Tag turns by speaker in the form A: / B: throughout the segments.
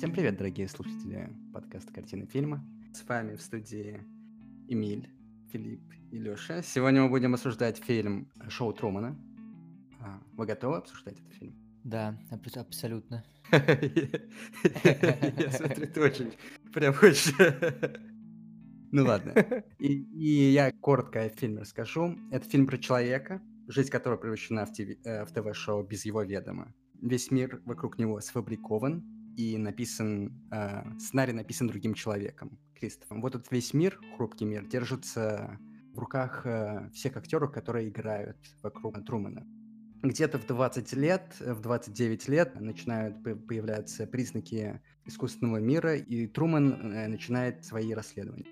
A: Всем привет, дорогие слушатели подкаста «Картины фильма». С вами в студии Эмиль, Филипп и Лёша. Сегодня мы будем обсуждать фильм «Шоу Трумана». А, Вы готовы обсуждать этот фильм?
B: Да, аб- абсолютно.
A: Я смотрю, ты очень прям хочешь... Ну ладно. И, я коротко о фильме расскажу. Это фильм про человека, жизнь которого превращена в, ТВ э, в ТВ-шоу без его ведома. Весь мир вокруг него сфабрикован и написан... э, сценарий написан другим человеком, Кристофом. Вот этот весь мир, хрупкий мир, держится в руках э, всех актеров, которые играют вокруг Трумана. Где-то в 20 лет, э, в 29 лет начинают по- появляться признаки искусственного мира, и Труман э, начинает свои расследования.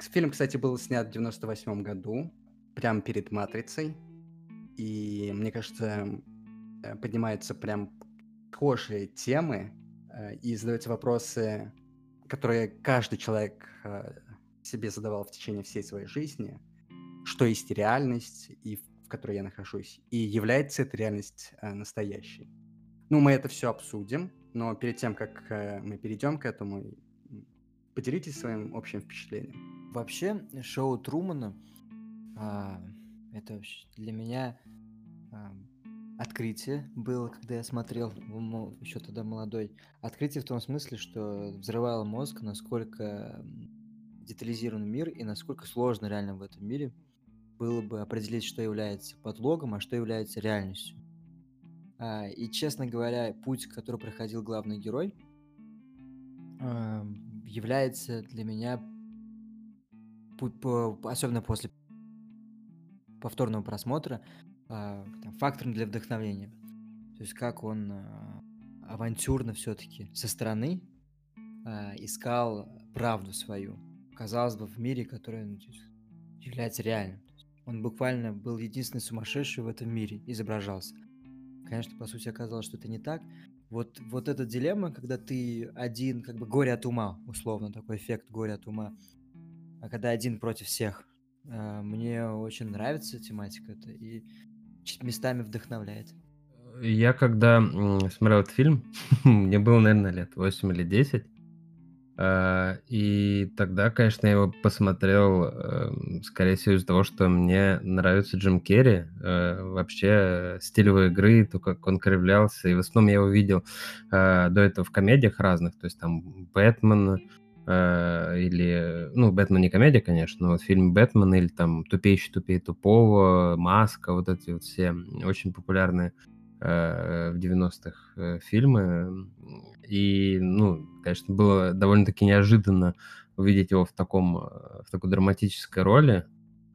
A: Фильм, кстати, был снят в 98 году, прямо перед «Матрицей», и, мне кажется, э, поднимаются прям схожие темы, и задаются вопросы, которые каждый человек э, себе задавал в течение всей своей жизни. Что есть реальность, и в которой я нахожусь, и является эта реальность э, настоящей. Ну, мы это все обсудим, но перед тем, как э, мы перейдем к этому, поделитесь своим общим впечатлением.
B: Вообще, шоу Трумана а, это для меня а, открытие было, когда я смотрел, еще тогда молодой. Открытие в том смысле, что взрывало мозг, насколько детализирован мир и насколько сложно реально в этом мире было бы определить, что является подлогом, а что является реальностью. А, и, честно говоря, путь, который проходил главный герой, является для меня, особенно после повторного просмотра, там, фактором для вдохновения. То есть как он а, авантюрно все-таки со стороны а, искал правду свою. Казалось бы, в мире, который ну, является реальным. Он буквально был единственный сумасшедший в этом мире, изображался. Конечно, по сути, оказалось, что это не так. Вот, вот эта дилемма, когда ты один, как бы горе от ума, условно, такой эффект горе от ума, а когда один против всех. А, Мне очень нравится тематика эта и местами вдохновляет.
C: Я когда смотрел этот фильм, мне было, наверное, лет 8 или 10. а, И тогда, конечно, я его посмотрел, эм, скорее всего, из-за того, что мне нравится Джим Керри. э, Вообще стиль его игры, то, как он кривлялся. И в основном я его видел э, до этого в комедиях разных. То есть там Бэтмен э, или... Ну, Бэтмен не комедия, конечно, но вот фильм Бэтмен или там Тупейший тупее тупого, Маска, вот эти вот все очень популярные э, в 90-х э, фильмы. И, ну, конечно, было довольно-таки неожиданно увидеть его в таком, в такой драматической роли.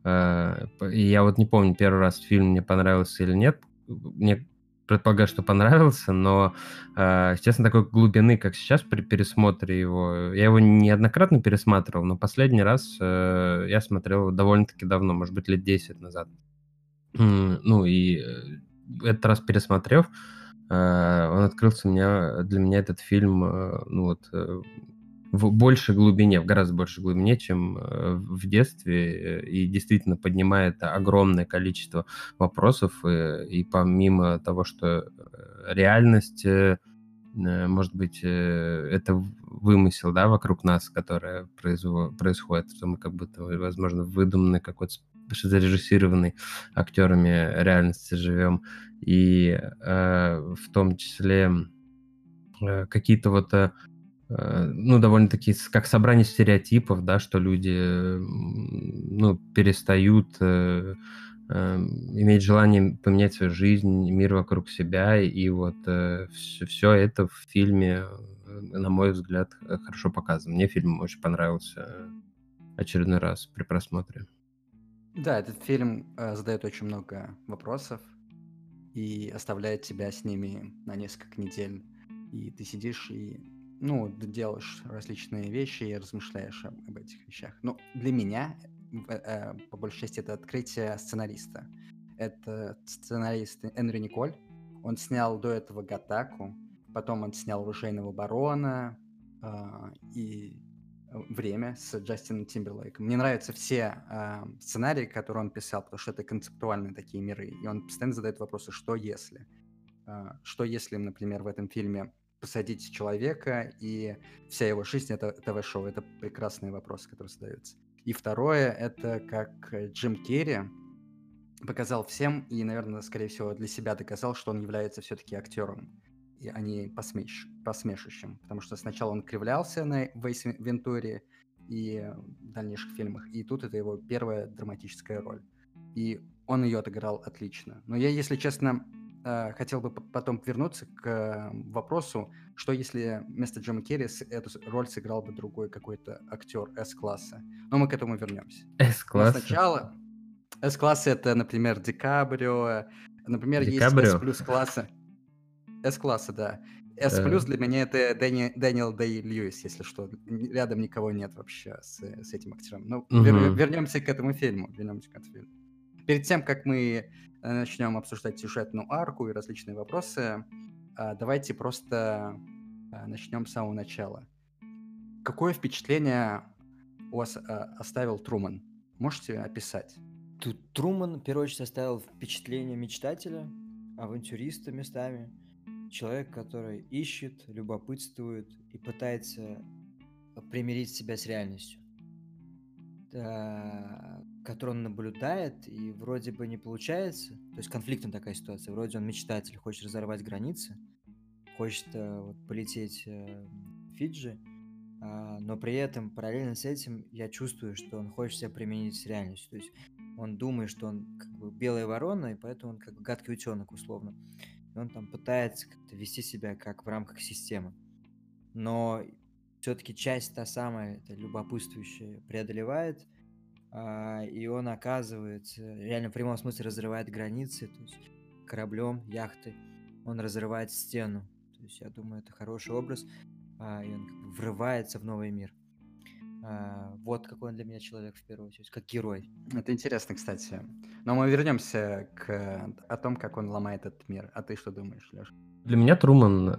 C: И я вот не помню, первый раз фильм мне понравился или нет. Мне предполагаю, что понравился, но, э, честно, такой глубины, как сейчас при пересмотре его, я его неоднократно пересматривал, но последний раз э, я смотрел довольно-таки давно, может быть, лет 10 назад. Ну и э, этот раз пересмотрев, э, он открылся меня, для меня этот фильм, ну вот, в большей глубине, в гораздо большей глубине, чем э, в детстве, э, и действительно поднимает огромное количество вопросов, э, и помимо того, что реальность, может быть, это вымысел, да, вокруг нас, которое происходит, что мы как будто, возможно, выдуманный какой-то зарежиссированный актерами реальности живем, и э, в том числе э, какие-то вот, э, ну, довольно-таки как собрание стереотипов, да, что люди, э, ну, перестают э, э, иметь желание поменять свою жизнь, мир вокруг себя, и вот все, это в фильме, э, на мой взгляд, э, хорошо показано. Мне фильм очень понравился э, очередной раз при просмотре.
A: Да, этот фильм э, задает очень много вопросов и оставляет тебя с ними на несколько недель. И ты сидишь и, ну, делаешь различные вещи и размышляешь об, этих вещах. Ну, для меня, э, по большей части, это открытие сценариста. Это сценарист Энри Николь. Он снял до этого Гатаку, потом он снял Оружейного барона а, и э, время с Джастином Тимберлейком. Мне нравятся все э, сценарии, которые он писал, потому что это концептуальные такие миры. И он постоянно задает вопросы, что если? Э, что если, например, в этом фильме посадить человека, и вся его жизнь это ТВ-шоу. Это прекрасный вопрос, который задается. И второе, это как Джим Керри показал всем и, наверное, скорее всего, для себя доказал, что он является все-таки актером, и, а не посмеш... посмешищем. Потому что сначала он кривлялся на Вейс Вентуре и в дальнейших фильмах, и тут это его первая драматическая роль. И он ее отыграл отлично. Но я, если честно, э, хотел бы потом вернуться к вопросу, что если вместо Джима Керри эту роль сыграл бы другой какой-то актер С-класса. Но мы к этому вернемся.
C: С-класса?
A: Сначала... С-класса это, например, Ди Кабрио. Например,
C: Ди
A: есть? S плюс класса. S-класса, да. Плюс
C: Э.
A: для меня это Дэни- Дэниел Дэй Льюис, если что. Рядом никого нет вообще с, с этим актером. Ну, вер-
C: Мгм.
A: вернемся к этому фильму. Вернемся к этому фильму. Перед тем, как мы э, начнем обсуждать сюжетную арку и различные вопросы, а, давайте просто а, начнем с самого начала. Какое впечатление у вас а, оставил Труман? Можете описать?
B: Тут Труман, в первую очередь, оставил впечатление мечтателя, авантюриста местами, человек, который ищет, любопытствует и пытается примирить себя с реальностью, которую он наблюдает, и вроде бы не получается. То есть конфликтная такая ситуация. Вроде он мечтатель, хочет разорвать границы, хочет э, вот, полететь э, в Фиджи, а, но при этом параллельно с этим я чувствую, что он хочет себя применить с реальностью. То есть он думает, что он как бы белая ворона, и поэтому он как бы гадкий утенок условно. И он там пытается как-то вести себя как в рамках системы. Но все-таки часть та самая, это любопытствующая, преодолевает, и он оказывается, реально в прямом смысле разрывает границы, то есть кораблем, яхты, он разрывает стену. То есть я думаю, это хороший образ, а, и он как бы врывается в новый мир. А, вот какой он для меня человек в первую очередь, как герой.
A: Это интересно, кстати. Но мы вернемся к о том, как он ломает этот мир. А ты что думаешь, Леша?
C: Для меня Труман э,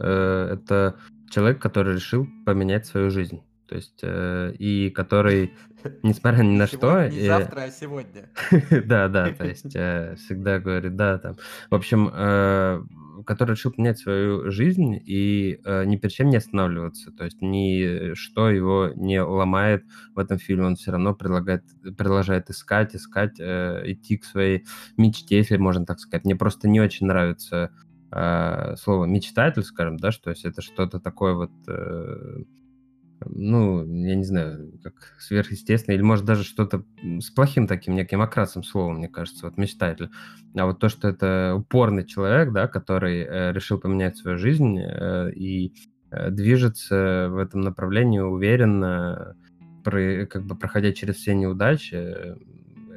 C: это человек, который решил поменять свою жизнь. То есть, э, и который, несмотря ни на что...
A: Не
C: э,
A: завтра, а сегодня.
C: Да, да, то есть э, всегда говорит, да, там. В общем, э, который решил поменять свою жизнь и ни перед чем не останавливаться. То есть ничто его не ломает в этом фильме. Он все равно предлагает, продолжает искать, искать, идти к своей мечте, если можно так сказать. Мне просто не очень нравится слово мечтатель, скажем, да, что есть это что-то такое вот ну, я не знаю, как сверхъестественное, или может даже что-то с плохим таким неким окрасом словом, мне кажется, вот мечтатель. А вот то, что это упорный человек, да, который э, решил поменять свою жизнь э, и э, движется в этом направлении уверенно, про- как бы проходя через все неудачи, э,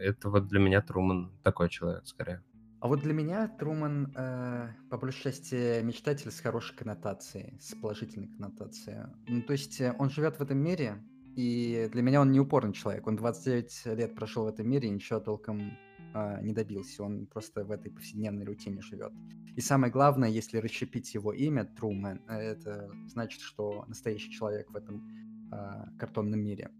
C: это вот для меня Труман такой человек, скорее.
A: А вот для меня Труман, э, по большей части, мечтатель с хорошей коннотацией, с положительной коннотацией. Ну, то есть э, он живет в этом мире, и для меня он не упорный человек. Он 29 лет прошел в этом мире и ничего толком э, не добился. Он просто в этой повседневной рутине живет. И самое главное, если расщепить его имя Труман, э, это значит, что настоящий человек в этом э, картонном мире.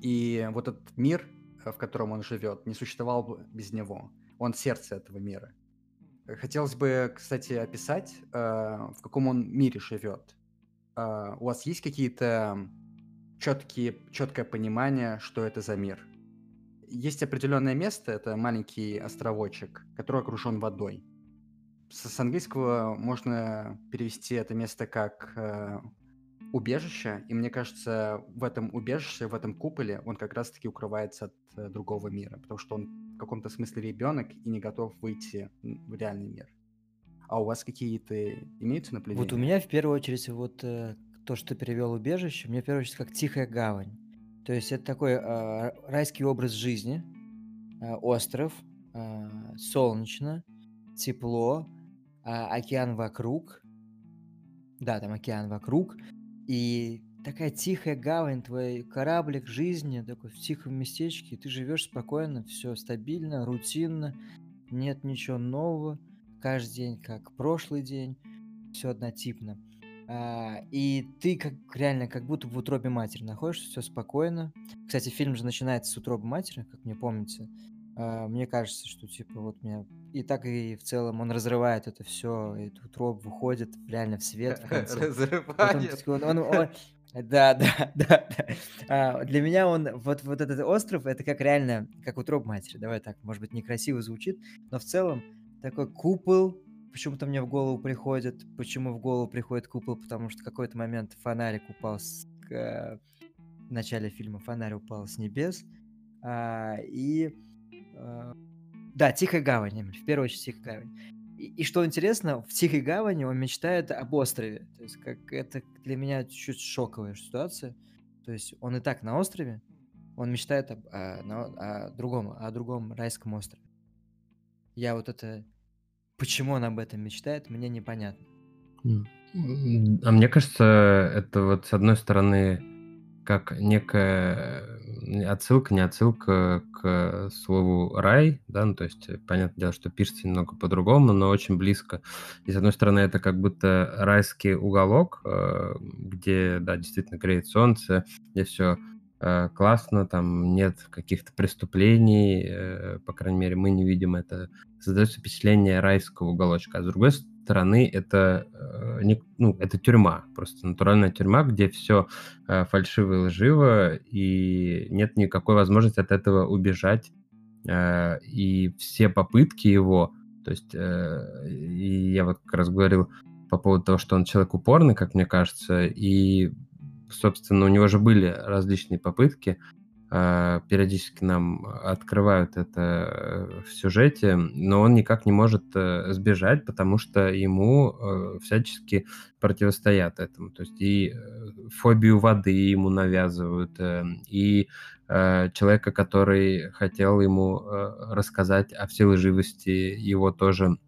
A: И вот этот мир, э, в котором он живет, не существовал бы без него. Он сердце этого мира. Хотелось бы, кстати, описать, э, в каком он мире живет. Э, у вас есть какие-то четкие, четкое понимание, что это за мир? Есть определенное место, это маленький островочек, который окружен водой. С, с английского можно перевести это место как э, убежище, и мне кажется, в этом убежище, в этом куполе он как раз-таки укрывается от э, другого мира, потому что он в каком-то смысле ребенок и не готов выйти в реальный мир. А у вас какие-то имеются наблюдения?
B: Вот у меня в первую очередь вот э, то, что перевел убежище, мне в первую очередь как тихая гавань. То есть это такой э, райский образ жизни, э, остров, э, солнечно, тепло, а, океан вокруг. Да, там океан вокруг. И такая тихая гавань, твой кораблик жизни, такой в тихом местечке, ты живешь спокойно, все стабильно, рутинно, нет ничего нового, каждый день как прошлый день, все однотипно. А, и ты как реально как будто в утробе матери находишься, все спокойно. Кстати, фильм же начинается с утробы матери, как мне помнится. А, мне кажется, что типа вот меня и так и в целом он разрывает это все, и тут Роб выходит реально в свет в конце.
A: Разрывает.
B: он- он- он- да, да, да. А, для меня он вот вот этот остров это как реально как утроба матери. Давай так, может быть некрасиво звучит, но в целом такой купол. Почему-то мне в голову приходит. Почему в голову приходит купол? Потому что какой-то момент фонарик упал с к- в начале фильма фонарь упал с небес. А, и да, Тихая гавань, в первую очередь Тихая гавань. И, и что интересно, в Тихой гавани он мечтает об острове. То есть как это для меня чуть шоковая ситуация. То есть он и так на острове, он мечтает об- о, на- о другом, о другом райском острове. Я вот это... Почему он об этом мечтает, мне непонятно.
C: А мне кажется, это вот с одной стороны как некая отсылка, не отсылка к слову рай, да, ну, то есть э, понятное дело, что пишется немного по-другому, но очень близко. И с одной стороны, это как будто райский уголок, э, где, да, действительно греет солнце, где все классно, там нет каких-то преступлений, э, по крайней мере, мы не видим это. Создается впечатление райского уголочка. А с другой стороны, это, э, не- ну, это тюрьма, просто натуральная тюрьма, где все фальшиво и лживо, и нет никакой возможности от этого убежать. Э, И все попытки его, то есть, э, и я вот как раз говорил по поводу того, что он человек упорный, как мне кажется, и, собственно, у него же были различные попытки, э, периодически нам открывают это в сюжете, но он никак не может э, сбежать, потому что ему э, всячески противостоят этому. То есть и э, фобию воды ему навязывают, и человека, который хотел ему рассказать о всей лживости, его тоже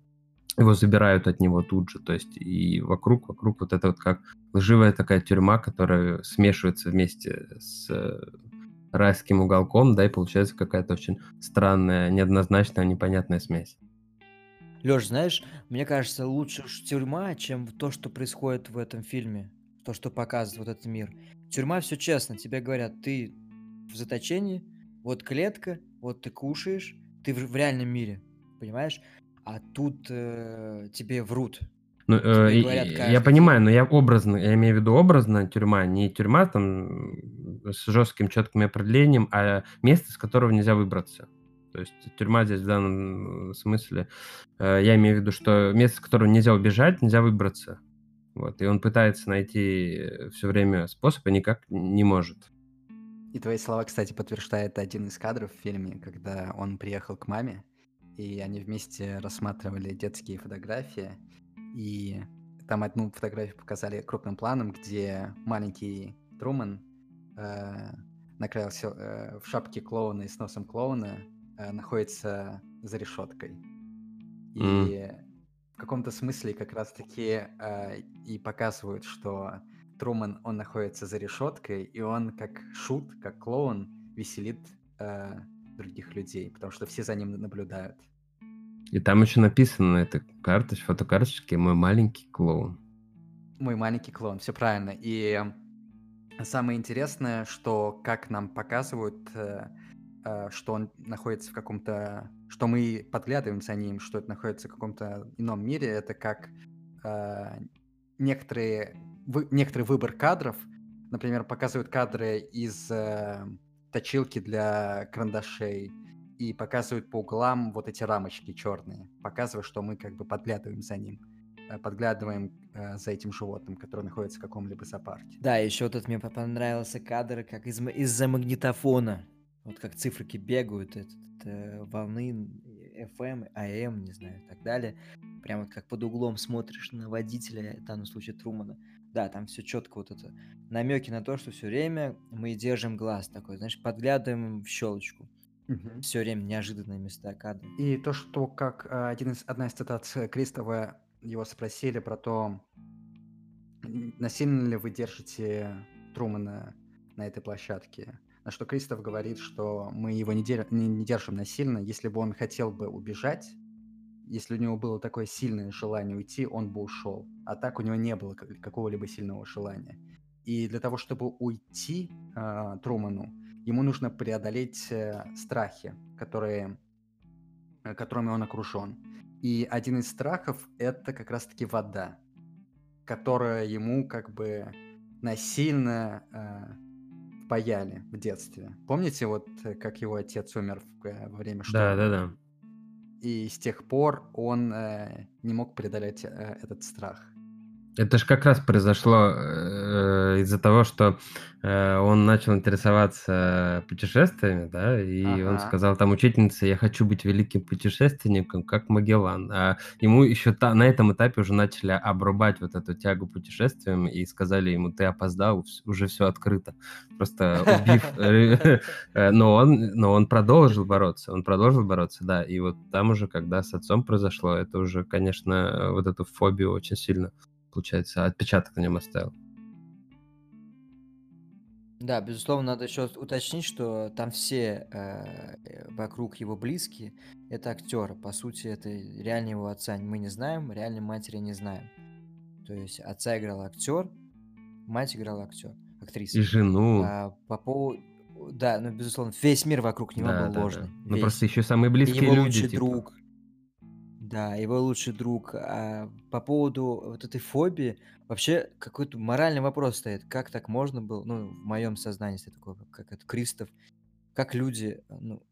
C: его забирают от него тут же, то есть и вокруг, вокруг вот это вот как лживая такая тюрьма, которая смешивается вместе с райским уголком, да, и получается какая-то очень странная, неоднозначная, непонятная смесь.
B: Лёш, знаешь, мне кажется, лучше уж тюрьма, чем то, что происходит в этом фильме. То, что показывает вот этот мир. Тюрьма все честно. Тебе говорят, ты в заточении, вот клетка, вот ты кушаешь, ты в реальном мире, понимаешь? А тут э, тебе врут.
C: Ну, э,
B: говорят
C: я понимаю, но я образно, я имею в виду образно тюрьма, не тюрьма там с жестким четким определением, а место, с которого нельзя выбраться. То есть тюрьма здесь в данном смысле, э, я имею в виду, что место, с которого нельзя убежать, нельзя выбраться. Вот, и он пытается найти все время способ, и никак не может.
A: И твои слова, кстати, подтверждает один из кадров в фильме, когда он приехал к маме, и они вместе рассматривали детские фотографии, и там одну фотографию показали крупным планом, где маленький Труман э, накрылся э, в шапке клоуна и с носом клоуна э, находится за решеткой. И
C: М.
A: в каком-то смысле как раз-таки э, и показывают, что Труман, он находится за решеткой, и он как шут, как клоун веселит э, других людей, потому что все за ним наблюдают.
C: И там еще написано на этой карточке, фотокарточке «Мой маленький клоун».
A: Мой маленький клоун, все правильно. И самое интересное, что как нам показывают, э, э, что он находится в каком-то... Что мы подглядываем за ним, что это находится в каком-то ином мире, это как э, некоторые, вы- некоторый выбор кадров, например, показывают кадры из точилки для карандашей и показывают по углам вот эти рамочки черные, показывая, что мы как бы подглядываем за ним, э, подглядываем э, за этим животным, которое находится в каком-либо зоопарке.
B: Да, еще этот мне по- понравился кадр, как из, из-за магнитофона. Вот как циферки бегают, этот, э, волны FM, AM, не знаю, и так далее. Прям вот как под углом смотришь на водителя, в данном случае Трумана. Да, там все четко вот это. Намеки на то, что все время мы держим глаз такой, знаешь, подглядываем в щелочку. Все время неожиданные места кадра.
A: И то, что как э, один из, одна из цитат с Кристова, его спросили про то, насильно ли вы держите Трумана на этой площадке. На что Кристоф говорит, что мы его не, дер- не- не держим насильно. Если бы он хотел бы убежать, если у него было такое сильное желание уйти, он бы ушел. А так у него не было как- какого-либо сильного желания. И для того, чтобы уйти э, Труману, ему нужно преодолеть э, страхи, которые э, которыми он окружен. И один из страхов это как раз-таки вода, которая ему как бы насильно э, впаяли в детстве. Помните, вот э, как его отец умер в, во время
C: Да,
A: шторма?
C: да, да.
A: И с тех пор он э, не мог преодолеть э, этот страх.
C: Это же как раз произошло э, из-за того, что э, он начал интересоваться путешествиями, да, и он
A: Ага.
C: сказал там учительнице, я хочу быть великим путешественником, как Магеллан. А ему еще та, на этом этапе уже начали обрубать вот эту тягу путешествиям и сказали ему, ты опоздал, уже все открыто. Просто убив... э, э, Но он, но он продолжил бороться, он продолжил бороться, да. И вот там уже, когда с отцом произошло, это уже, конечно, вот эту фобию очень сильно получается, отпечаток на нем оставил.
B: Да, безусловно, надо еще уточнить, что там все э, вокруг его близкие это актеры. По сути, это реально его отца мы не знаем, реальной матери не знаем. То есть отца играл актер, мать играла актер, актриса.
C: И жену.
B: А, по поводу... Да, ну, безусловно, весь мир вокруг него
C: Да,
B: был
C: да, да.
B: ложный.
C: Ну
B: весь.
C: просто еще самые
B: И
C: близкие
B: его
C: люди,
B: лучший
C: типа.
B: друг. Да, его лучший друг. А по поводу вот этой фобии, вообще какой-то моральный вопрос стоит. Как так можно было, ну, в моем сознании стоит такой, как- это Кристоф, как люди, ну,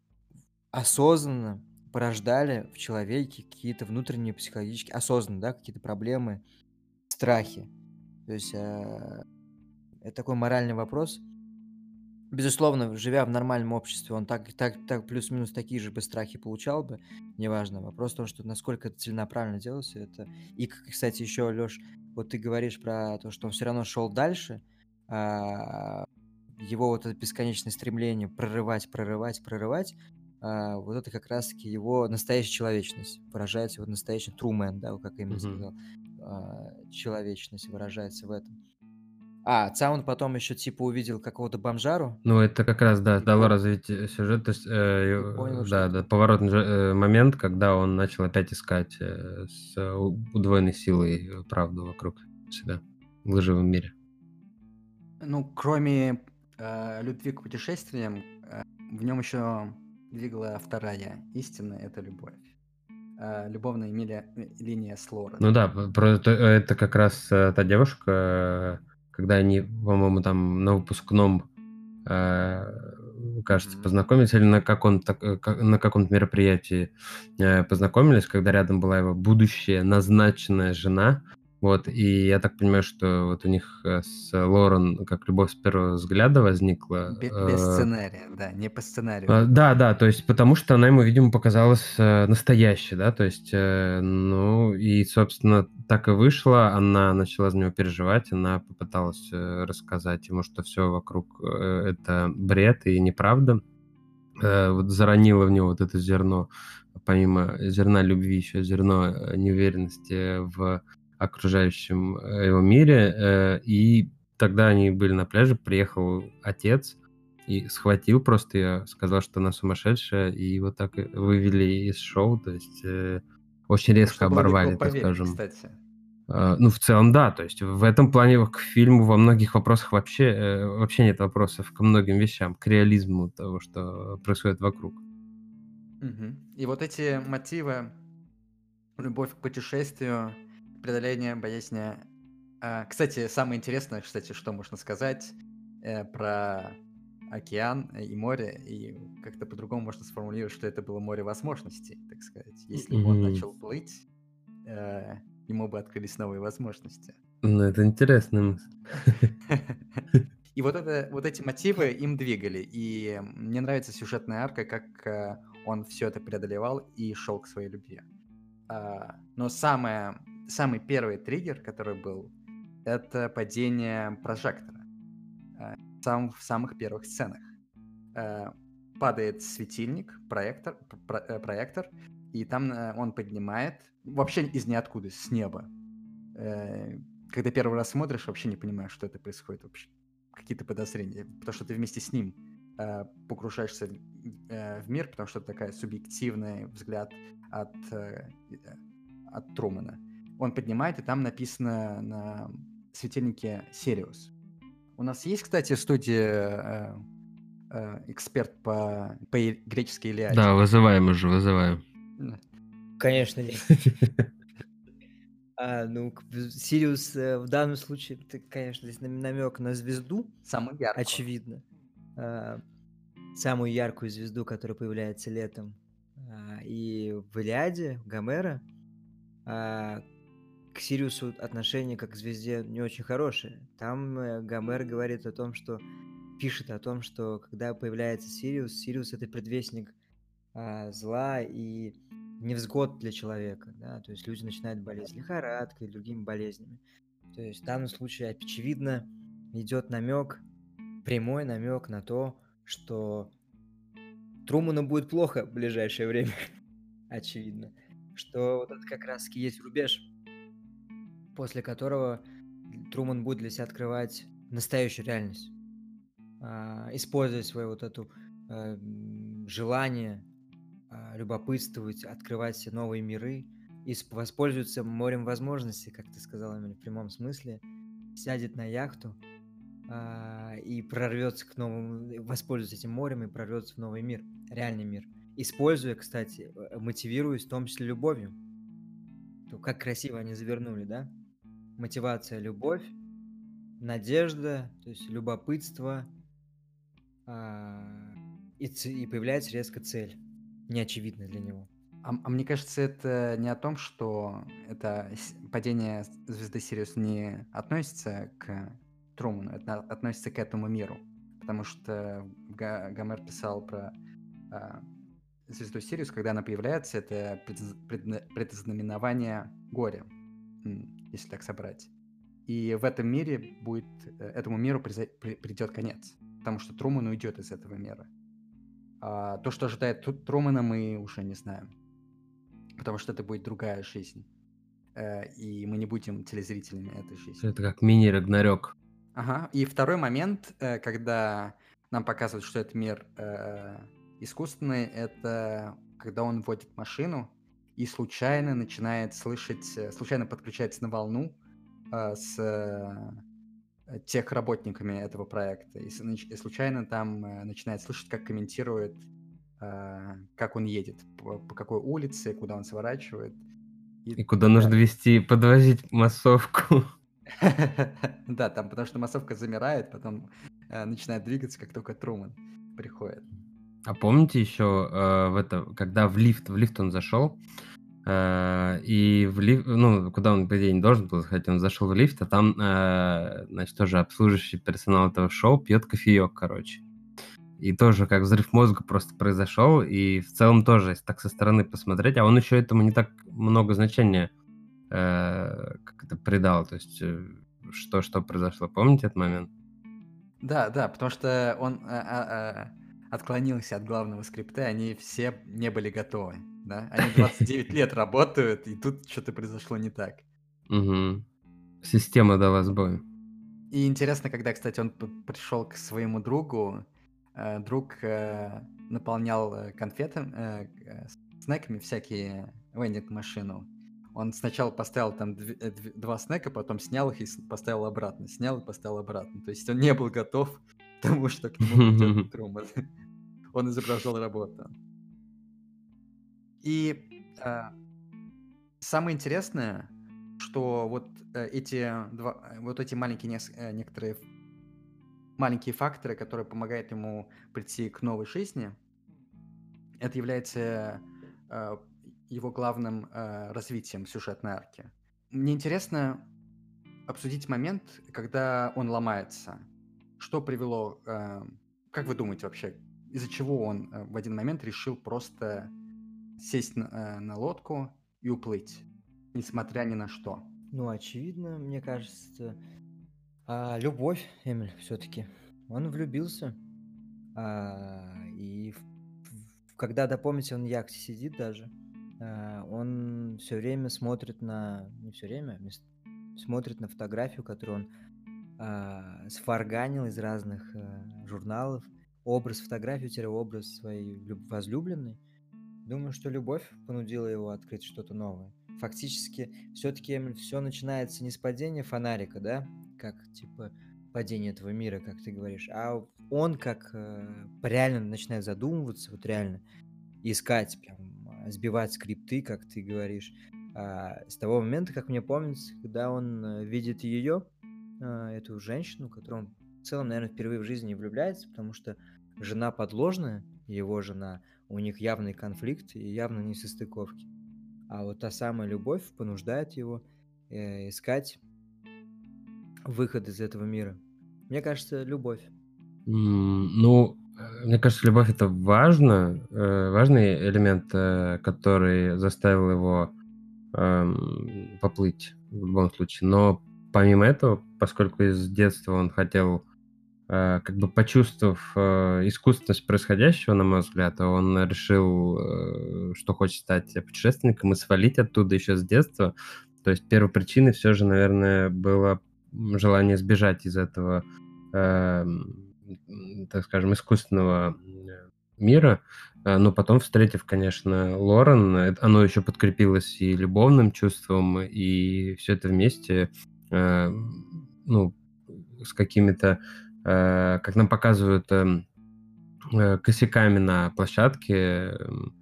B: осознанно порождали в человеке какие-то внутренние психологические, осознанно, да, какие-то проблемы, страхи. То есть э, это такой моральный вопрос. Безусловно, живя в нормальном обществе, он так, так, так плюс-минус такие же бы страхи получал бы, неважно. Вопрос в том, что насколько это целенаправленно делается. Это... И, кстати, еще, Леш, вот ты говоришь про то, что он все равно шел дальше, а, его вот это бесконечное стремление прорывать, прорывать, прорывать, а, вот это как раз-таки его настоящая человечность выражается, вот настоящий Трумен, да, как именно
C: Мгм.
B: сказал, а, человечность выражается в этом. А, отца он потом еще типа увидел какого-то бомжару,
C: Ну, это как раз, да,
B: И
C: дало
B: пон-
C: развитие сюжета, то есть, э,
B: понял,
C: да,
B: что
C: да,
B: это-
C: поворотный же, э, момент, когда он начал опять искать э, с э, удвоенной силой э, правду вокруг себя в лживом мире.
A: Ну, кроме э, любви к путешествиям, э, в нем еще двигала вторая истина, это любовь. Э, любовная миля- э, линия с Лорой.
C: Ну да, про это, как раз э, та девушка, э, когда они, по-моему, там на выпускном, э, кажется, познакомились, или на, каком на каком-то мероприятии э, познакомились, когда рядом была его будущая назначенная жена. Вот, и я так понимаю, что вот у них э, с Лорен как любовь с первого взгляда возникла.
A: Бе-
C: э,
A: без сценария, да, не по сценарию.
C: а, Да, да, то есть потому что она ему, видимо, показалась э, настоящей, да, то есть, ну, и, собственно, так и вышло, она начала за него переживать, она попыталась рассказать ему, что все вокруг это бред и неправда, вот заронила в него вот это зерно, помимо зерна любви, еще зерно неуверенности в окружающем э, его мире, э, и тогда они были на пляже, приехал отец, и схватил просто ее, сказал, что она сумасшедшая, и вот так вывели из шоу, то есть э, очень резко
A: Что было легко
C: оборвали, так скажем.
A: кстати.
C: А, Ну, в целом, да, то есть в этом плане к фильму во многих вопросах вообще, вообще нет вопросов ко многим вещам, к реализму того, что происходит вокруг.
A: Мгм. И вот эти мотивы, любовь к путешествию, преодоление боязни. А, кстати, самое интересное, кстати, что можно сказать э, про океан и море, и как-то по-другому можно сформулировать, что это было море возможностей, так сказать. Если бы он начал плыть, э, ему бы открылись новые возможности.
C: Ну, это интересная мысль.
A: И вот, это, вот эти мотивы им двигали. И мне нравится сюжетная арка, как э, он все это преодолевал и шел к своей любви. А, но самое, самый первый триггер, который был, это падение прожектора. А, сам, в самых первых сценах. А, падает светильник, проектор, про- э, проектор, и там э, он поднимает, вообще из ниоткуда, с неба. Э, Когда первый раз смотришь, вообще не понимаешь, что это происходит вообще. Какие-то подозрения. Потому что ты вместе с ним э, погружаешься в, э, мир, потому что это такая субъективный взгляд от, э, э, от Трумана. Он поднимает, и там написано на светильнике Сириус. У нас есть, кстати, в студии э, э, эксперт по, по греческой Илиаде.
C: Да, вызываем уже, вызываем.
B: Конечно, нет. А, ну, Сириус э, в данном случае, это, конечно, здесь намек на звезду,
A: Самый яркий.
B: очевидно. А, самую яркую звезду, которая появляется летом. А, и в Илиаде Гомера а, к Сириусу отношение как к звезде не очень хорошее. Там э, Гомер говорит о том, что пишет о том, что когда появляется Сириус, Сириус это предвестник а, зла и невзгод для человека, да, то есть люди начинают болеть лихорадкой и другими болезнями. То есть в данном случае очевидно идет намек, прямой намек на то, что Труману будет плохо в ближайшее время, очевидно. Что вот это как раз-таки есть рубеж, после которого Труман будет для себя открывать настоящую реальность, а, используя свое вот это желание а, любопытствовать, открывать все новые миры и сп- воспользуется морем возможностей, как ты сказал, именно в прямом смысле, сядет на яхту а, и прорвется к новому, воспользуется этим морем и прорвется в новый мир, реальный мир. Используя, кстати, э, мотивируясь в том числе любовью. То как красиво они завернули, да? Мотивация, любовь, надежда, то есть любопытство, а, и, и появляется резко цель, неочевидная для него.
A: А, а мне кажется, это не о том, что это падение звезды Сириус не относится к Труману, это относится к этому миру. Потому что Гомер писал про а, звезду Сириус, когда она появляется, это предзнаменование горя, если так собрать. И в этом мире будет, э, этому миру при- придет конец, потому что Труман уйдет из этого мира. А то, что ожидает Тру- Трумана, мы уже не знаем. Потому что это будет другая жизнь. Э, И мы не будем телезрителями этой жизни.
C: Это как мини-рагнарёк.
A: Ага. И второй момент, э, когда нам показывают, что это мир искусственный, это когда он водит машину и случайно начинает слышать, э, случайно подключается на волну э, с э, тех работниками этого проекта. И, и случайно там э, начинает слышать, как комментирует, э, как он едет, по, по какой улице, куда он сворачивает.
C: И куда нужно вести, подвозить массовку.
A: Да, там потому что массовка замирает, потом э, начинает двигаться, как только Труман приходит.
C: А помните еще э, в это, когда в лифт, в лифт он зашел, э, и в лифт, ну, куда он, по идее, не должен был заходить, он зашел в лифт, а там, э, значит, тоже обслуживающий персонал этого шоу пьет кофеек, короче. И тоже как взрыв мозга просто произошел, и в целом тоже, если так со стороны посмотреть, а он еще этому не так много значения э, как это придал, то есть э, что, что произошло, помните этот момент?
A: Да, да, потому что он а, а, а, отклонился от главного скрипта, они все не были готовы. Да? Они 29 лет работают, и тут что-то произошло не так.
C: Система дала сбой.
A: И интересно, когда, кстати, он пришел к своему другу, э, друг э, наполнял э, конфетами, снеками всякие вендинг машину. Он сначала поставил там дв- дв- два снека, потом снял их и поставил обратно, снял и поставил обратно. То есть он не был готов к тому, что к нему придет Труман. Он изображал работу. И э, самое интересное, что вот э, эти два, э, вот эти маленькие нес- э, некоторые маленькие факторы, которые помогают ему прийти к новой жизни, это является э, его главным э, развитием сюжетной арки. Мне интересно обсудить момент, когда он ломается. Что привело, э, как вы думаете вообще, из-за чего он э, в один момент решил просто сесть на, э, на лодку и уплыть, несмотря ни на что?
B: Ну, очевидно, мне кажется, а, любовь, Эмиль, все-таки. Он влюбился. А, и в- в- когда, да, помните, он на яхте сидит даже, а, он все время смотрит на... Не все время, смотрит на фотографию, которую он а, сфарганил из разных а, журналов. Образ фотографию-образ своей люб- возлюбленной. Думаю, что любовь понудила его открыть что-то новое. Фактически, все-таки все начинается не с падения фонарика, да, как типа падение этого мира, как ты говоришь, а он как э, реально начинает задумываться, вот реально искать прям сбивать скрипты, как ты говоришь. А, с того момента, как мне помнится, когда он э, видит ее, а, эту женщину, которую он в целом, наверное, впервые в жизни влюбляется, потому что жена подложная, его жена, у них явный конфликт и явно не состыковки. А вот та самая любовь понуждает его э, искать выход из этого мира. Мне кажется, любовь.
C: М, Ну, э, мне кажется, любовь это важно, э, важный элемент, э, который заставил его эм, поплыть в любом случае. Но помимо этого, поскольку из детства он хотел, как бы почувствовав э, искусственность происходящего, на мой взгляд, он решил, э, что хочет стать путешественником и свалить оттуда еще с детства. То есть первой причиной все же, наверное, было желание сбежать из этого, так скажем, искусственного мира. Но потом, встретив, конечно, Лорен, э, оно еще подкрепилось и любовным чувством, и все это вместе, э, ну, с какими-то, э, как нам показывают, эм, э, косяками на площадке, эм,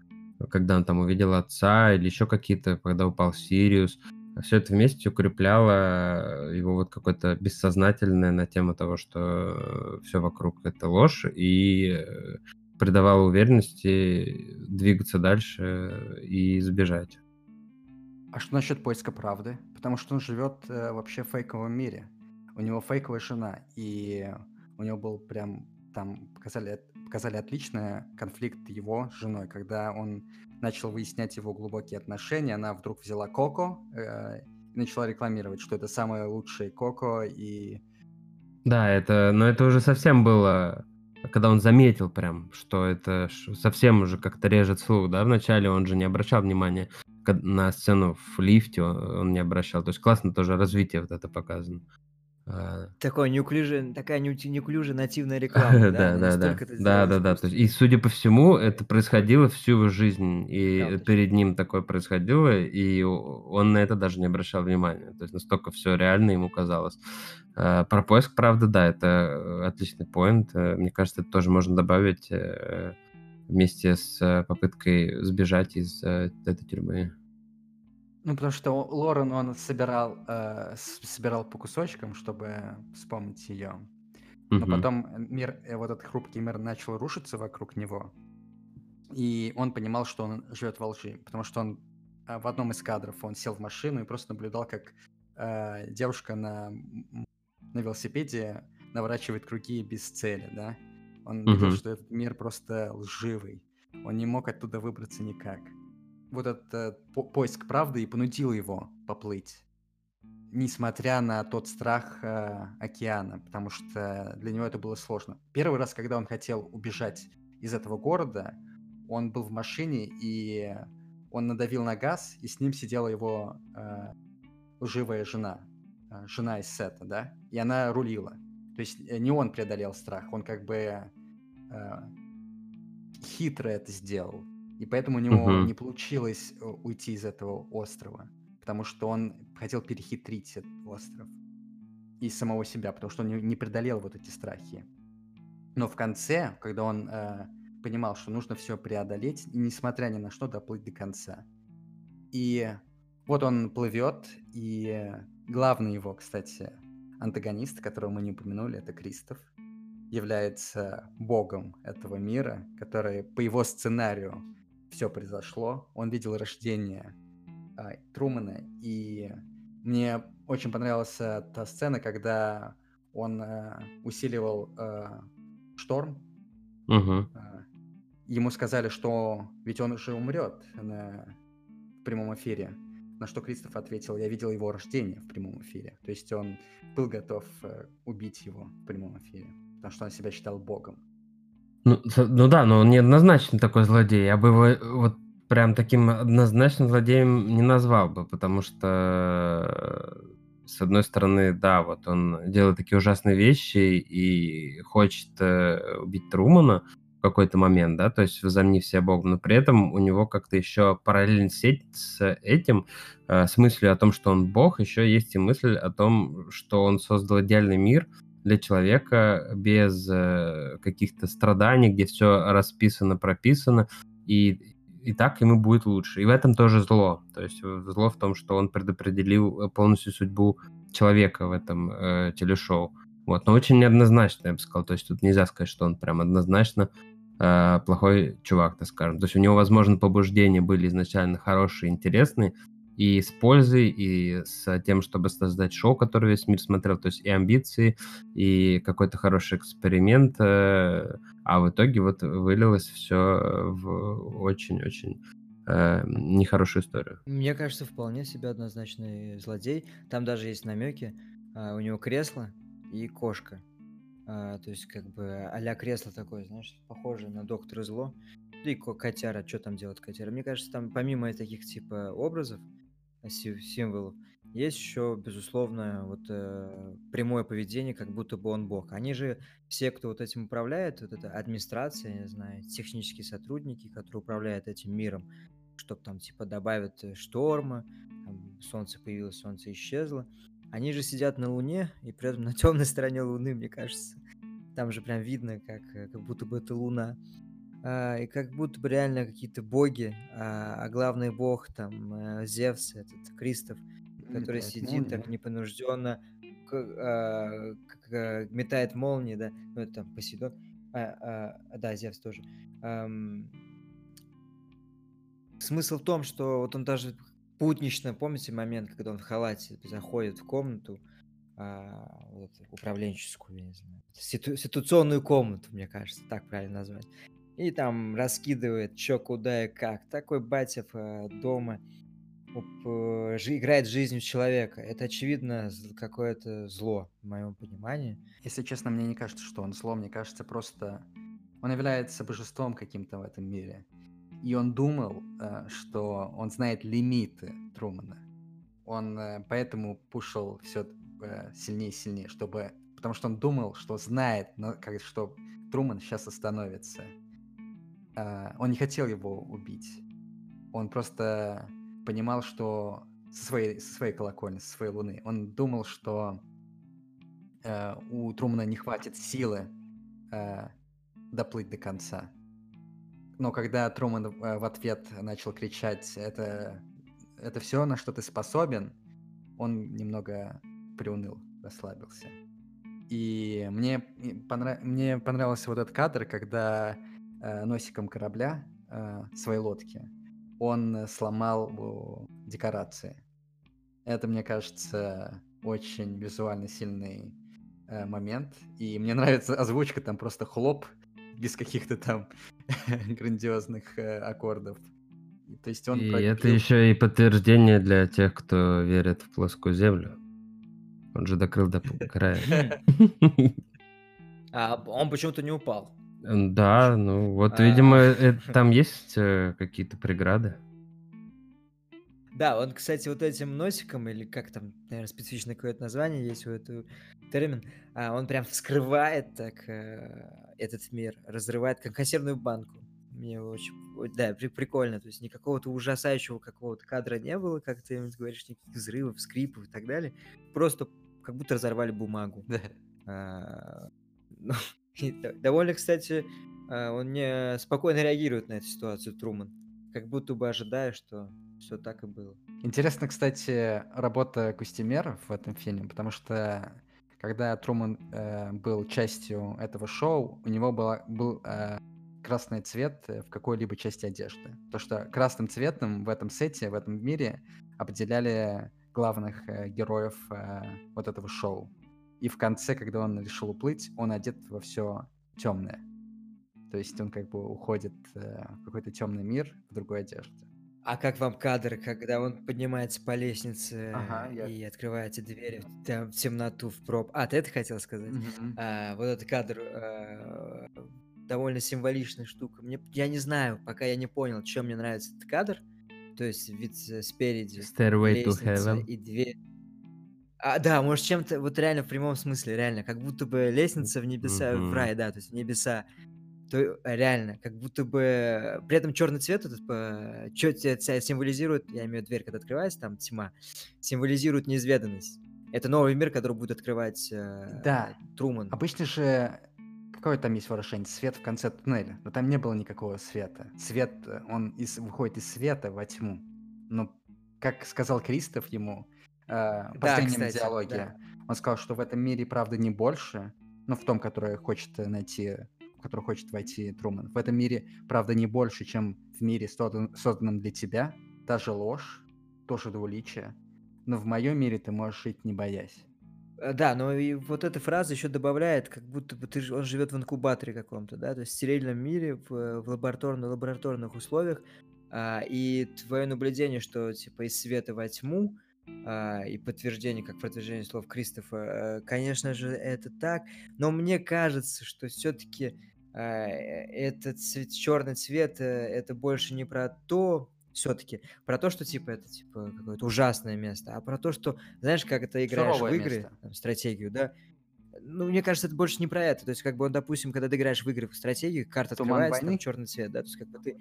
C: когда он там увидел отца или еще какие-то, когда упал Сириус. Все это вместе укрепляло его вот какое-то бессознательное на тему того, что все вокруг это ложь, и э, придавало уверенности двигаться дальше и сбежать.
A: А что насчет поиска правды? Потому что он живет э, вообще в фейковом мире. У него фейковая жена, и у него был прям там показали, показали отлично конфликт его с женой, когда он начал выяснять его глубокие отношения, она вдруг взяла Коко э, и начала рекламировать, что это самое лучшее Коко, и
C: Да, это, но это уже совсем было, когда он заметил прям, что это совсем уже как-то режет слух, да, вначале он же не обращал внимания на сцену в лифте, он не обращал, то есть классно тоже развитие вот это показано. А,
B: неуклюжее, такая неуклюжая нативная реклама, да?
C: Да,
B: Она
C: да, да. Да, да, и судя по всему, это происходило всю его жизнь. И перед ним такое происходило, и он на это даже не обращал внимания. То есть настолько все реально ему казалось. А, Про поиск, правда, да, это отличный поинт. Э, Мне кажется, это тоже можно добавить э, вместе с э, попыткой сбежать из этой тюрьмы.
A: Ну, потому что Лорен, он собирал, э, собирал по кусочкам, чтобы вспомнить ее. Но
C: Мгм.
A: потом мир, э, вот этот хрупкий мир начал рушиться вокруг него. И он понимал, что он живет во лжи. Потому что он а, в одном из кадров он сел в машину и просто наблюдал, как э, девушка на, на велосипеде наворачивает круги без цели, да. Он видел,
C: Мгм.
A: что этот мир просто лживый. Он не мог оттуда выбраться никак. Вот этот э, по- поиск правды и понудил его поплыть несмотря на тот страх э, океана, потому что для него это было сложно. Первый раз, когда он хотел убежать из этого города, он был в машине, и он надавил на газ, и с ним сидела его э, лживая жена, э, жена из сета, да, и она рулила. То есть э, не он преодолел страх, он как бы э, хитро это сделал. И поэтому у него
C: Мгм.
A: не получилось э, уйти из этого острова, потому что он хотел перехитрить этот остров и самого себя, потому что он не, не преодолел вот эти страхи. Но в конце, когда он э, понимал, что нужно все преодолеть, и несмотря ни на что, доплыть до конца. И вот он плывет, и главный его, кстати, антагонист, которого мы не упомянули, это Кристоф, является богом этого мира, который по его сценарию все произошло. Он видел рождение а, Трумана, и мне очень понравилась э, та сцена, когда он э, усиливал э, шторм.
C: Мгм.
A: Э, ему сказали, что ведь он уже умрет на в прямом эфире. На что Кристоф ответил, я видел его рождение в прямом эфире. То есть он был готов убить его в прямом эфире, потому что он себя считал богом.
C: Ну, ну да, но он неоднозначно такой злодей. Я бы его э, вот прям таким однозначным злодеем не назвал бы, потому что, э, с одной стороны, да, вот он делает такие ужасные вещи и хочет э, убить Трумана в какой-то момент, да, то есть возомнив себя богом, но при этом у него как-то еще параллельно сеть с этим, э, с мыслью о том, что он бог, еще есть и мысль о том, что он создал идеальный мир, для человека без э, каких-то страданий, где все расписано, прописано. И и так ему будет лучше. И в этом тоже зло. То есть зло в том, что он предопределил полностью судьбу человека в этом э, телешоу. Вот, но очень неоднозначно, я бы сказал. То есть тут нельзя сказать, что он прям однозначно э, плохой чувак, так скажем. То есть у него, возможно, побуждения были изначально хорошие, интересные, и с пользой, и с тем, чтобы создать шоу, которое весь мир смотрел, то есть и амбиции, и какой-то хороший эксперимент, э, а в итоге вот вылилось все в очень-очень э, нехорошую историю.
B: Мне кажется, вполне себе однозначный злодей. Там даже есть намеки. А, у него кресло и кошка. А, то есть, как бы, а кресло такое, знаешь, похоже на доктора зло. И котяра, что там делает котяра? Мне кажется, там помимо таких типа образов, символов. Есть еще, безусловно, вот э, прямое поведение, как будто бы он бог. Они же все, кто вот этим управляет, вот эта администрация, не знаю, технические сотрудники, которые управляют этим миром, чтобы там типа добавят э, шторма, там, солнце появилось, солнце исчезло. Они же сидят на Луне, и при этом на темной стороне Луны, мне кажется. Там же прям видно, как, э, как будто бы это Луна а, и как будто бы реально какие-то боги, а, а главный бог там а, Зевс, этот Кристоф, который метает сидит молнии. так непонужденно, а, как, метает молнии, да, ну это там Посейдон, а, а, да, Зевс тоже. А, смысл в том, что вот он даже путнично, помните момент, когда он в халате заходит в комнату, а, вот, управленческую, я не знаю, ситу, ситуационную комнату, мне кажется, так правильно назвать и там раскидывает чё, куда и как. Такой батя э, дома э, играет жизнью человека. Это, очевидно, какое-то зло, в моем понимании.
A: Если честно, мне не кажется, что он зло. Мне кажется, просто он является божеством каким-то в этом мире. И он думал, э, что он знает лимиты Трумана. Он поэтому пушил все сильнее и сильнее, чтобы... Потому что он думал, что знает, что Труман сейчас остановится. А, он не хотел его убить. Он просто понимал, что со своей, со своей колокольни, со своей луны, он думал, что э, у Трумана не хватит силы э, доплыть до конца. Но когда Труман э, в ответ начал кричать, это, это все, на что ты способен, он немного приуныл, расслабился. И мне, понрав... мне понравился вот этот кадр, когда носиком корабля э, своей лодки, он сломал декорации. Это, мне кажется, очень визуально сильный э, момент. И мне нравится озвучка, там просто хлоп, без каких-то там грандиозных э, аккордов.
C: То есть он и пробил... это еще и подтверждение для тех, кто верит в плоскую землю. Он же докрыл до края.
B: А он почему-то не упал.
C: Да, ну вот, а. видимо, э, там есть э, какие-то преграды.
B: Да, он, кстати, вот этим носиком, или как там, наверное, специфичное какое-то название есть у этого термин, а, он прям вскрывает так э, этот мир, разрывает, как консервную банку. Мне очень, да, прикольно, то есть никакого-то ужасающего какого-то кадра не было, как ты говоришь, никаких взрывов, скрипов и так далее. Просто как будто разорвали бумагу. Да. А, ну, довольно, кстати, а, он не спокойно реагирует на эту ситуацию, Труман. Как будто бы ожидая, что все так и было.
A: Интересно, кстати, работа костюмеров в этом фильме, потому что когда Труман э, был частью этого шоу, у него была, был э, красный цвет в какой-либо части одежды. То, что красным цветом в этом сете, в этом мире определяли главных э, героев э, вот этого шоу. И в конце, когда он решил уплыть, он одет во все темное. То есть он как бы уходит э, в какой-то темный мир в другой одежде.
B: А как вам кадр, когда он поднимается по лестнице ага, я... и открывает двери там, в темноту, в проб? А, ты это хотел сказать? Mm-hmm. А, вот этот кадр а, довольно символичная штука. Мне, я не знаю, пока я не понял, чем мне нравится этот кадр. То есть вид э, спереди,
C: Stairway to heaven.
B: и дверь. А, да, может, чем-то, вот реально в прямом смысле, реально, как будто бы лестница в небеса, mm-hmm. в рай, да, то есть в небеса. То э, реально, как будто бы... При этом черный цвет этот, по... что символизирует, я имею в виду дверь, когда открывается, там тьма, символизирует неизведанность. Это новый мир, который будет открывать э,
A: да.
B: Труман.
A: Обычно же какое там есть выражение? Свет в конце туннеля. Но там не было никакого света. Свет, э, он из, выходит из света во тьму. Но, как сказал Кристоф ему э, последнем
B: кстати,
A: диалоге,
B: да.
A: он сказал, что в этом мире правда не больше, ну, в том, который хочет э, найти, в который хочет войти Труман. В этом мире правда не больше, чем в мире, создан- созданном для тебя. Та же ложь, тоже двуличие. Но в моем мире ты можешь жить, не боясь.
B: Э, Да, но и вот эта фраза еще добавляет, как будто бы ты, он живет в инкубаторе каком-то, да, то есть в стерильном мире, в, в лабораторно- лабораторных условиях, а, и твое наблюдение, что типа из света во тьму, а, и подтверждение, как подтверждение слов Кристофа, э, конечно же, это так, но мне кажется, что все-таки этот черный цвет, э, это больше не про то, все-таки про то, что типа это типа какое-то ужасное место, а про то, что знаешь, как это играешь
A: Суровое
B: в игры, там, стратегию, да. Ну, мне кажется, это больше не про это. То есть, как бы, он, допустим, когда ты играешь в игры в стратегию, карта
A: Туман
B: открывается, там
A: войны?
B: черный цвет, да, то есть, как бы ты.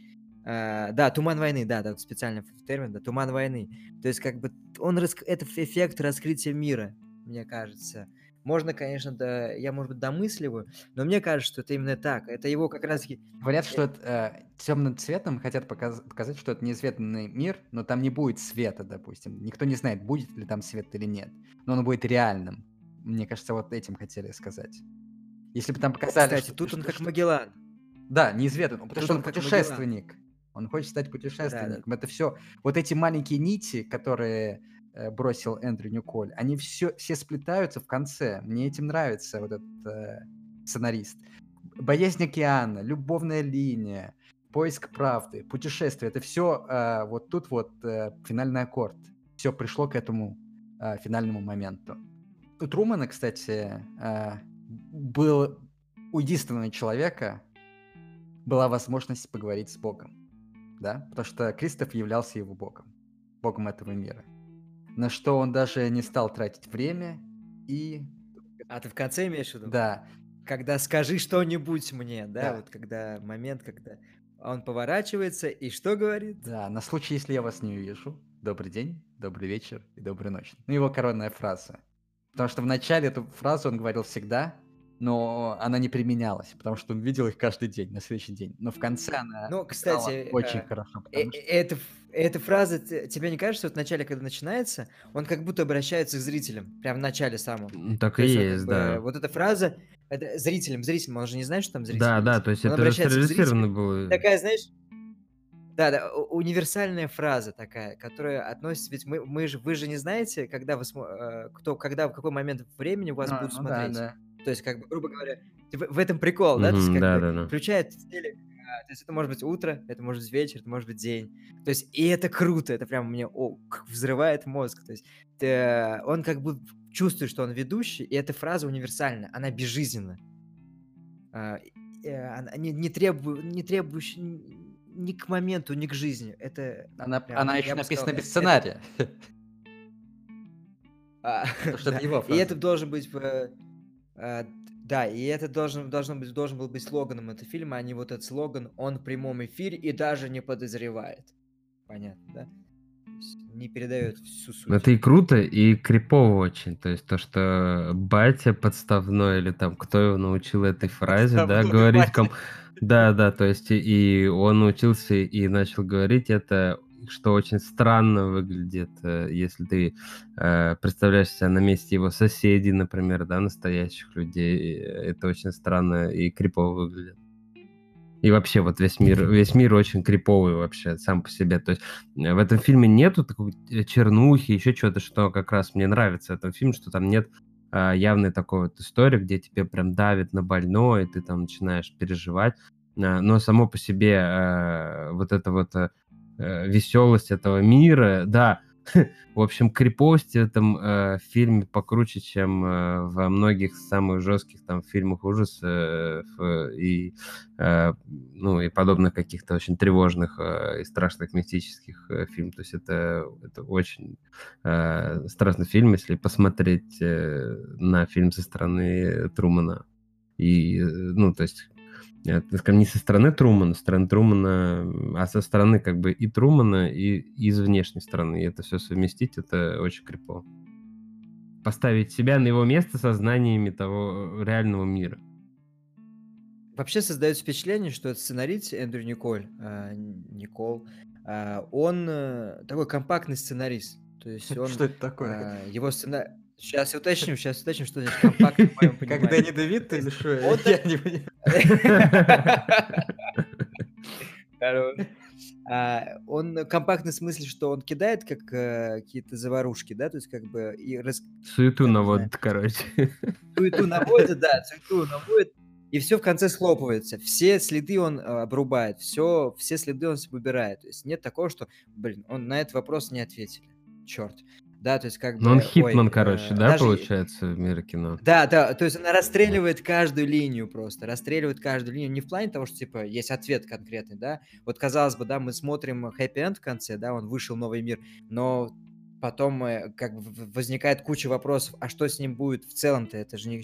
B: А, да, туман войны, да, да, специальный термин, да, туман войны. То есть, как бы, он рас- это эффект раскрытия мира, мне кажется. Можно, конечно, да, я, может быть, домысливаю, но мне кажется, что это именно так. Это его как раз-таки
A: Говорят, что это, темным цветом хотят показ- показать, что это неизведанный мир, но там не будет света, допустим. Никто не знает, будет ли там свет или нет. Но он будет реальным. Мне кажется, вот этим хотели сказать. Если бы там показали...
B: Кстати,
A: что-
B: тут
A: что-
B: он как
A: что-
B: Магеллан.
A: Да, неизведанный. Потому
B: Тут
A: что он
B: он как Магеллан.
A: Он хочет стать путешественником. Это все... Вот эти маленькие нити, которые э, бросил Эндрю Ньюколь, они все, все сплетаются в конце. Мне этим нравится вот этот э, сценарист. Боязнь океана, любовная линия, поиск правды, путешествие. Это все вот тут вот э, финальный аккорд. Все пришло к этому э, финальному моменту. У Трумана, кстати, э, был у единственного человека была возможность поговорить с Богом. Да? Потому что Кристоф являлся его Богом. Богом этого мира. На что он даже не стал тратить время и...
B: А ты в конце имеешь в виду?
A: Да,
B: Когда скажи что-нибудь мне, да,
A: Да.
B: вот когда момент, когда он поворачивается и что говорит?
A: да, на случай, если я вас не увижу. Добрый день, добрый вечер и доброй ночи. Ну, его коронная фраза. Потому что в начале эту фразу он говорил всегда, но она не применялась, потому что он видел их каждый день, на следующий день. Но в конце она
B: Ну,
A: стала
B: кстати,
A: очень
B: э,
A: хорошо.
B: Э-
A: что-
B: э- Эта, эта фраза, тебе не кажется, что в начале, когда начинается, он как будто обращается к зрителям, прям в начале самом.
C: М, Так
B: То
C: и
B: есть
C: есть,
B: бы,
C: да.
B: Вот эта фраза, это зрителям, зрителям, он же не знает, что там зрители
C: Да, да,
B: есть.
C: то есть
B: Он
C: это
B: обращается к
C: стерилизировано
B: зрителям.
C: было.
B: Такая, знаешь, да, да, у- универсальная фраза такая, которая относится, ведь мы, мы же, вы же не знаете, когда вы, э, кто, когда, в какой момент времени вас
A: А,
B: будут
A: ну да,
B: смотреть.
A: да.
B: То есть, как бы, грубо говоря, в, в этом прикол, да? То есть, как бы,
C: да-да-да.
B: включает телек, а, то есть это может быть утро, это может быть вечер, это может быть день. То есть, и это круто, это прям мне о, взрывает мозг. То есть, ты- он как бы чувствует, что он ведущий, и эта фраза универсальна, она безжизненна. А, э, она не, не, требу, не требующая ни к моменту, ни к жизни. Это
A: Она,
B: прям,
A: она еще написана
B: сказал,
A: без
B: это-
A: сценария.
B: А,
A: это
B: да.
A: его
B: И это должен быть... э, Да, и это должен, должен, быть, должен был быть слоганом этого фильма, а не вот этот слоган «Он в прямом эфире и даже не подозревает». Понятно, да? Не передает всю суть.
C: Ну, Это и круто, и крипово очень. То есть то, что батя подставной или там кто его научил этой фразе, да,
A: Подставной
C: говорить
A: батя.
C: ком... Да, да, то есть и- и он научился и начал говорить это, что очень странно выглядит, э, если ты э, представляешь себя на месте его соседей, например, да, настоящих людей. э, Это очень странно и крипово выглядит. И вообще вот весь мир, весь мир очень криповый вообще сам по себе. То есть э, в этом фильме нету такой э, чернухи, еще чего-то, что как раз мне нравится в этом фильме, что там нет а, явной такой вот истории, где тебе прям давит на больное, и ты там начинаешь переживать. А, но само по себе э, вот эта вот веселость этого мира, да, в общем, криповость в этом э, фильме покруче, чем э, во многих самых жестких там фильмах ужасов э, и э, ну и подобных каких-то очень тревожных э, и страшных мистических э, фильмов. То есть это это очень э, страшный фильм, если посмотреть э, на фильм со стороны Трумана и э, ну то есть э, скажем, не со стороны Трумана, стороны Трумана, а со стороны как бы и Трумана, и из внешней стороны. И это все совместить, это очень крипово. Поставить себя на его место со знаниями того реального мира.
B: Вообще создается впечатление, что этот сценарист Эндрю Николь, а, Никол, а, он э, такой компактный сценарист. То есть он...
A: Что это такое?
B: а, его сцена... Сейчас уточним, сейчас уточним, что значит компактный в моем
A: Как
B: понимании.
A: Дэнни Девит или что? Я не понимаю.
B: А, Он компактный в смысле, что он кидает как э, какие-то заварушки, да, то есть как бы и рас-
C: Суету
B: не
C: наводит, короче.
B: суету наводит, да, суету наводит, и все в конце схлопывается. Все следы он э, обрубает, все, все следы он выбирает. То есть нет такого, что, блин, он на этот вопрос не ответили. Черт. Да, то есть как бы...
C: Ну, он
B: ой,
C: Хитман,
B: э,
C: короче, да,
B: даже-
C: получается, в мире кино?
B: Да, да, то есть она расстреливает каждую линию просто, расстреливает каждую линию, не в плане того, что, типа, есть ответ конкретный, да, вот, казалось бы, да, мы смотрим хэппи-энд в конце, да, он вышел новый мир, но потом э, как бы возникает куча вопросов, а что с ним будет в целом-то, это же не,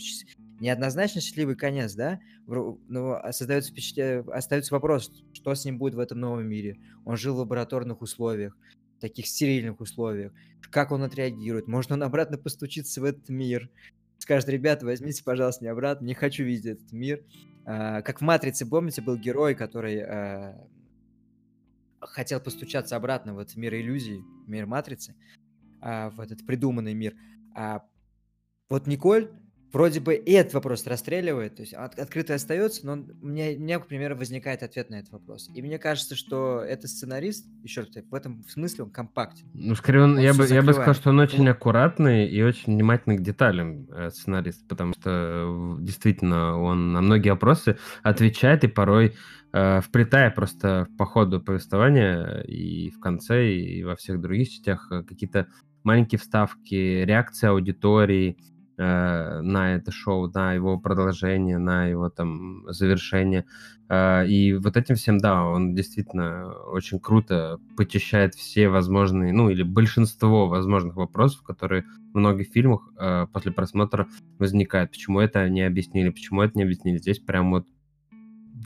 B: неоднозначно счастливый конец, да, но а создается впечатление, остается вопрос, что с ним будет в этом новом мире, он жил в лабораторных условиях, таких стерильных условиях, как он отреагирует, может он обратно постучится в этот мир, скажет, ребята, возьмите, пожалуйста, меня обратно, не хочу видеть этот мир. А, как в «Матрице», помните, был герой, который а, хотел постучаться обратно в этот мир иллюзий, мир «Матрицы», а, в этот придуманный мир. А вот Николь вроде бы и этот вопрос расстреливает, то есть от- открытый остается, но он- у меня, у меня, к примеру, возникает ответ на этот вопрос. И мне кажется, что этот сценарист, еще раз, в этом смысле он компактен.
C: Ну, скорее, он,
B: Он
C: я, бы, я бы сказал, что он очень аккуратный и очень внимательный к деталям э, сценарист, потому что э, действительно он на многие вопросы отвечает и порой э, вплетая просто по ходу повествования и в конце, и во всех других частях э, какие-то маленькие вставки, реакции аудитории э, на это шоу, на его продолжение, на его там завершение. Э, И вот этим всем, да, он действительно очень круто почищает все возможные, ну или большинство возможных вопросов, которые в многих фильмах э, после просмотра возникают. Почему это не объяснили, почему это не объяснили. Здесь прям вот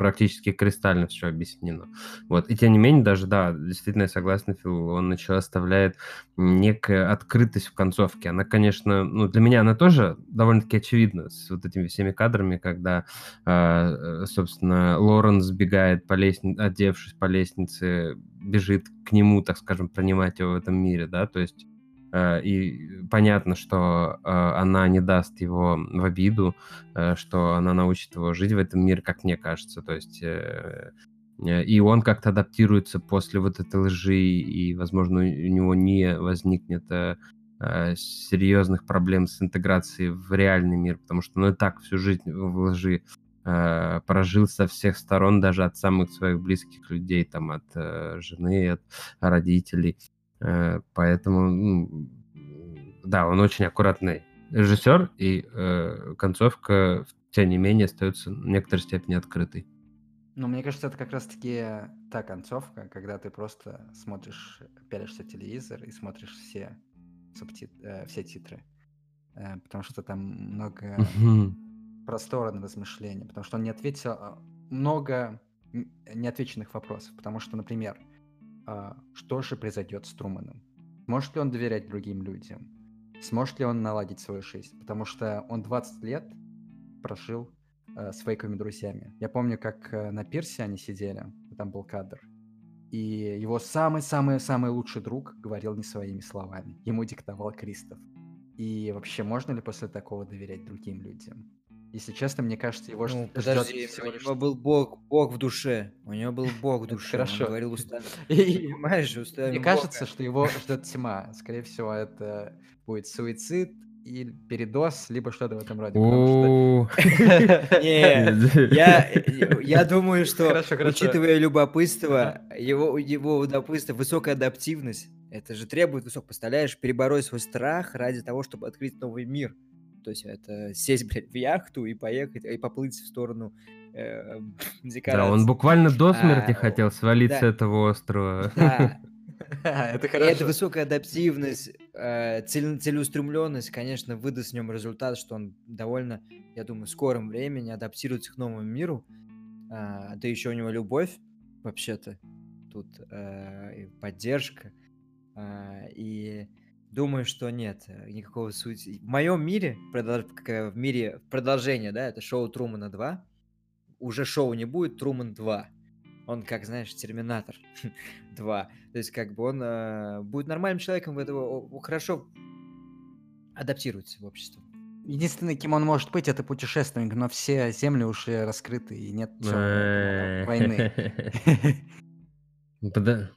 C: практически кристально все объяснено. Вот. И тем не менее, даже, да, действительно, я согласен, Фил, он начал оставляет некая открытость в концовке. Она, конечно, ну, для меня она тоже довольно-таки очевидна с вот этими всеми кадрами, когда, э, собственно, Лорен сбегает по лестнице, одевшись по лестнице, бежит к нему, так скажем, принимать его в этом мире, да, то есть и понятно, что э, она не даст его в обиду, э, что она научит его жить в этом мире, как мне кажется, то есть э, э, и он как-то адаптируется после вот этой лжи, и, возможно, у него не возникнет э, э, серьезных проблем с интеграцией в реальный мир, потому что, ну, и так всю жизнь в лжи э, прожил со всех сторон, даже от самых своих близких людей, там, от э, жены, от родителей. Э, поэтому, ну, да, он очень аккуратный режиссер, и э, концовка, тем не менее, остается в некоторой степени открытой.
A: Ну, мне кажется, это как раз-таки та концовка, когда ты просто смотришь, пялишься телевизор и смотришь все, субтит- э, все титры. Э, потому что там много
C: Мгм.
A: простора на размышления, потому что он не ответил а, много неотвеченных вопросов, потому что, например, что же произойдет с Труманом? Сможет ли он доверять другим людям? Сможет ли он наладить свою жизнь? Потому что он 20 лет прожил э, с фейковыми друзьями. Я помню, как э, на пирсе они сидели, там был кадр, и его самый-самый-самый лучший друг говорил не своими словами. Ему диктовал Кристоф. И вообще, можно ли после такого доверять другим людям? Если честно, мне кажется, его
B: Ну,
A: жд-
B: подожди,
A: ждет
B: у него был бог, бог в душе. У него был бог в душе.
A: хорошо.
B: Он говорил устами.
A: И-
B: Понимаешь, устами
A: Мне кажется, что его ждет тьма. Скорее всего, это будет суицид или передоз, либо что-то в этом роде. потому
C: О,
B: Не, я, думаю, что, учитывая любопытство, его, его любопытство, высокая адаптивность, это же требует высок, представляешь, перебороть свой страх ради того, чтобы открыть новый мир. То есть это сесть, блядь, в яхту и поехать, и поплыть в сторону э,
C: Да, он буквально до смерти
B: А,
C: хотел свалить с
B: да.
C: этого острова.
B: Да,
A: Это хорошо.
B: эта высокая адаптивность, э, целеустремленность, конечно, выдаст в нем результат, что он довольно, я думаю, в скором времени адаптируется к новому миру. А, да еще у него любовь, вообще-то, тут э, и поддержка. А, и думаю, что нет, э, никакого сути. В моем мире, э, в мире продолжение, да, это шоу Трумана 2, уже шоу не будет, Труман 2. Он, как знаешь, Терминатор 2. То есть, как бы он э, будет нормальным человеком, в этого хорошо адаптируется в общество.
A: Единственный, кем он может быть, это путешественник, но все земли уже раскрыты, и нет войны.
C: Пода-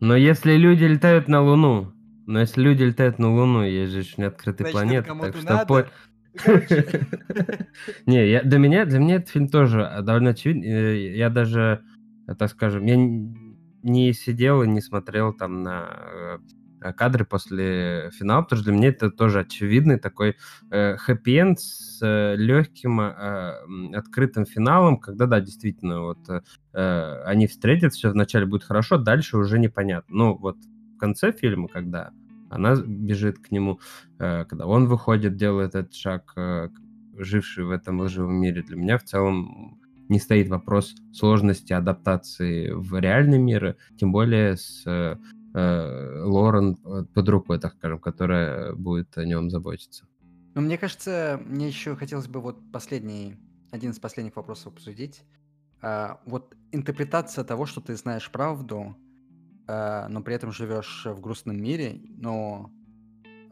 C: Но если люди летают на Луну, но если люди летают на Луну, есть же еще не открытые
A: Значит,
C: планеты, так что...
A: надо.
C: Не, я, для меня, для меня этот фильм тоже э, довольно очевиден. Э, Я даже, э, так скажем, я не сидел и не смотрел там на э, кадры после финала, потому что для меня это тоже очевидный такой э, хэппи-энд с легким открытым финалом, когда, да, действительно, вот э, э, они встретятся, все вначале будет хорошо, дальше уже непонятно. Ну, вот в конце фильма, когда она бежит к нему, э, когда он выходит, делает этот шаг, э, живший в этом лживом мире, для меня в целом не стоит вопрос сложности адаптации в реальный мир, тем более с э, Лорен под рукой, так скажем, которая будет о нем заботиться.
A: Ну, мне кажется, мне еще хотелось бы вот последний, один из последних вопросов обсудить. А, вот интерпретация того, что ты знаешь правду, а, но при этом живешь в грустном мире, но,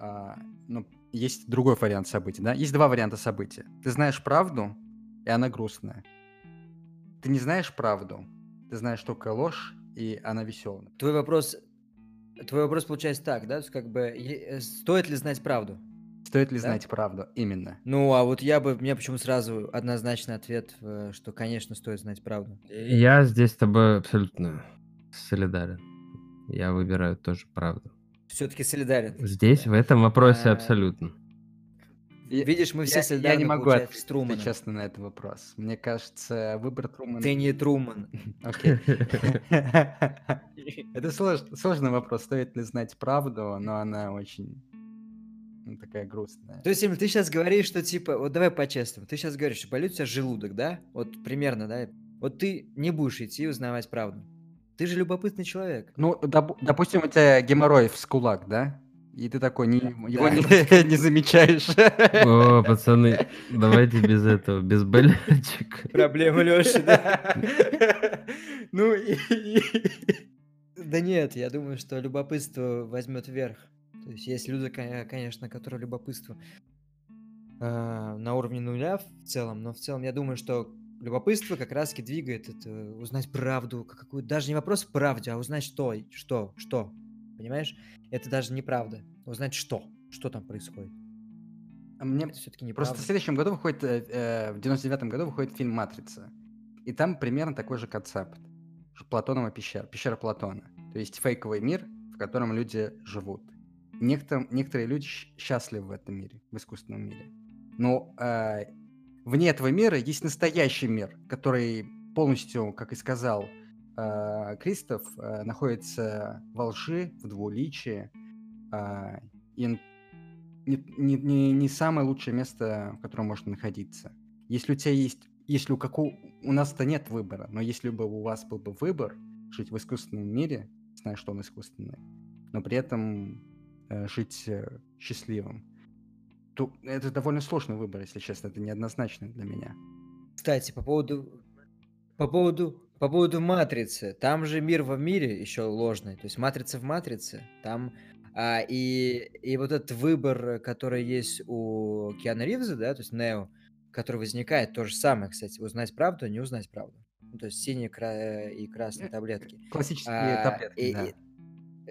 A: а, ну, есть другой вариант событий, да? Есть два варианта событий. Ты знаешь правду, и она грустная. Ты не знаешь правду, ты знаешь только ложь, и она веселая.
B: Твой вопрос, твой вопрос получается так, да? То есть, как бы, е- э, стоит ли знать правду?
A: Стоит ли
B: Да?
A: знать правду? Именно.
B: Ну, а вот я бы, у меня почему сразу однозначный ответ, э, что, конечно, стоит знать правду.
C: Я здесь с тобой абсолютно солидарен. Я выбираю тоже правду.
B: Все-таки солидарен.
C: Здесь, в этом вопросе
B: А,
C: абсолютно.
A: Я-
B: Видишь, мы все
A: Я, я
B: солидарны,
A: не могу ответить
B: Труманом.
A: честно на этот вопрос. Мне кажется, выбор Трумана...
B: Ты не Труман.
A: Окей. Это слож- сложный вопрос, стоит ли знать правду, но она очень ну, такая грустная.
B: То есть, Эмиль, ты сейчас говоришь, что типа, вот давай по-честному, ты сейчас говоришь, что болит у тебя желудок, да? Вот примерно, да? Вот ты не будешь идти узнавать правду. Ты же любопытный человек.
A: Ну, доп- допустим, у тебя геморрой в скулак, да? И ты такой не, его
B: Да.
A: не, не замечаешь.
C: О, пацаны, давайте без этого, без болячек.
B: Проблема Лёши, да?
A: Ну, и- и-
B: Да нет, я думаю, что любопытство возьмет верх. То есть есть люди, конечно, которые любопытство а, на уровне нуля в целом, но в целом я думаю, что любопытство как раз-таки двигает это узнать правду, какую даже не вопрос в правде, а узнать что, что, что, понимаешь? Это даже не правда. Узнать что, что там происходит.
A: А Мне
B: Это все-таки не
A: Просто в следующем году выходит, э, э, в 99 году выходит фильм «Матрица». И там примерно такой же концепт. Платонова пещера, пещера Платона. То есть фейковый мир, в котором люди живут. Некоторым, некоторые люди счастливы в этом мире, в искусственном мире. Но э, вне этого мира есть настоящий мир, который полностью, как и сказал э, Кристоф, э, находится во лжи, в двуличии. э, и не, не, не, самое лучшее место, в котором можно находиться. Если у тебя есть, если у как у, нас-то нет выбора, но если бы у вас был бы выбор жить в искусственном мире, зная, что он искусственный, но при этом э, жить э, счастливым, то это довольно сложный выбор, если честно, это неоднозначно для меня.
B: Кстати, по поводу, по поводу, по поводу матрицы, там же мир во мире еще ложный, то есть матрица в матрице, там а, и, и вот этот выбор, который есть у Киана Ривза, да, то есть Нео, который возникает, то же самое, кстати, узнать правду, не узнать правду. Ну, то есть синие кра- и красные таблетки.
A: Классические
B: А,
A: таблетки,
B: и-
A: да.
B: и-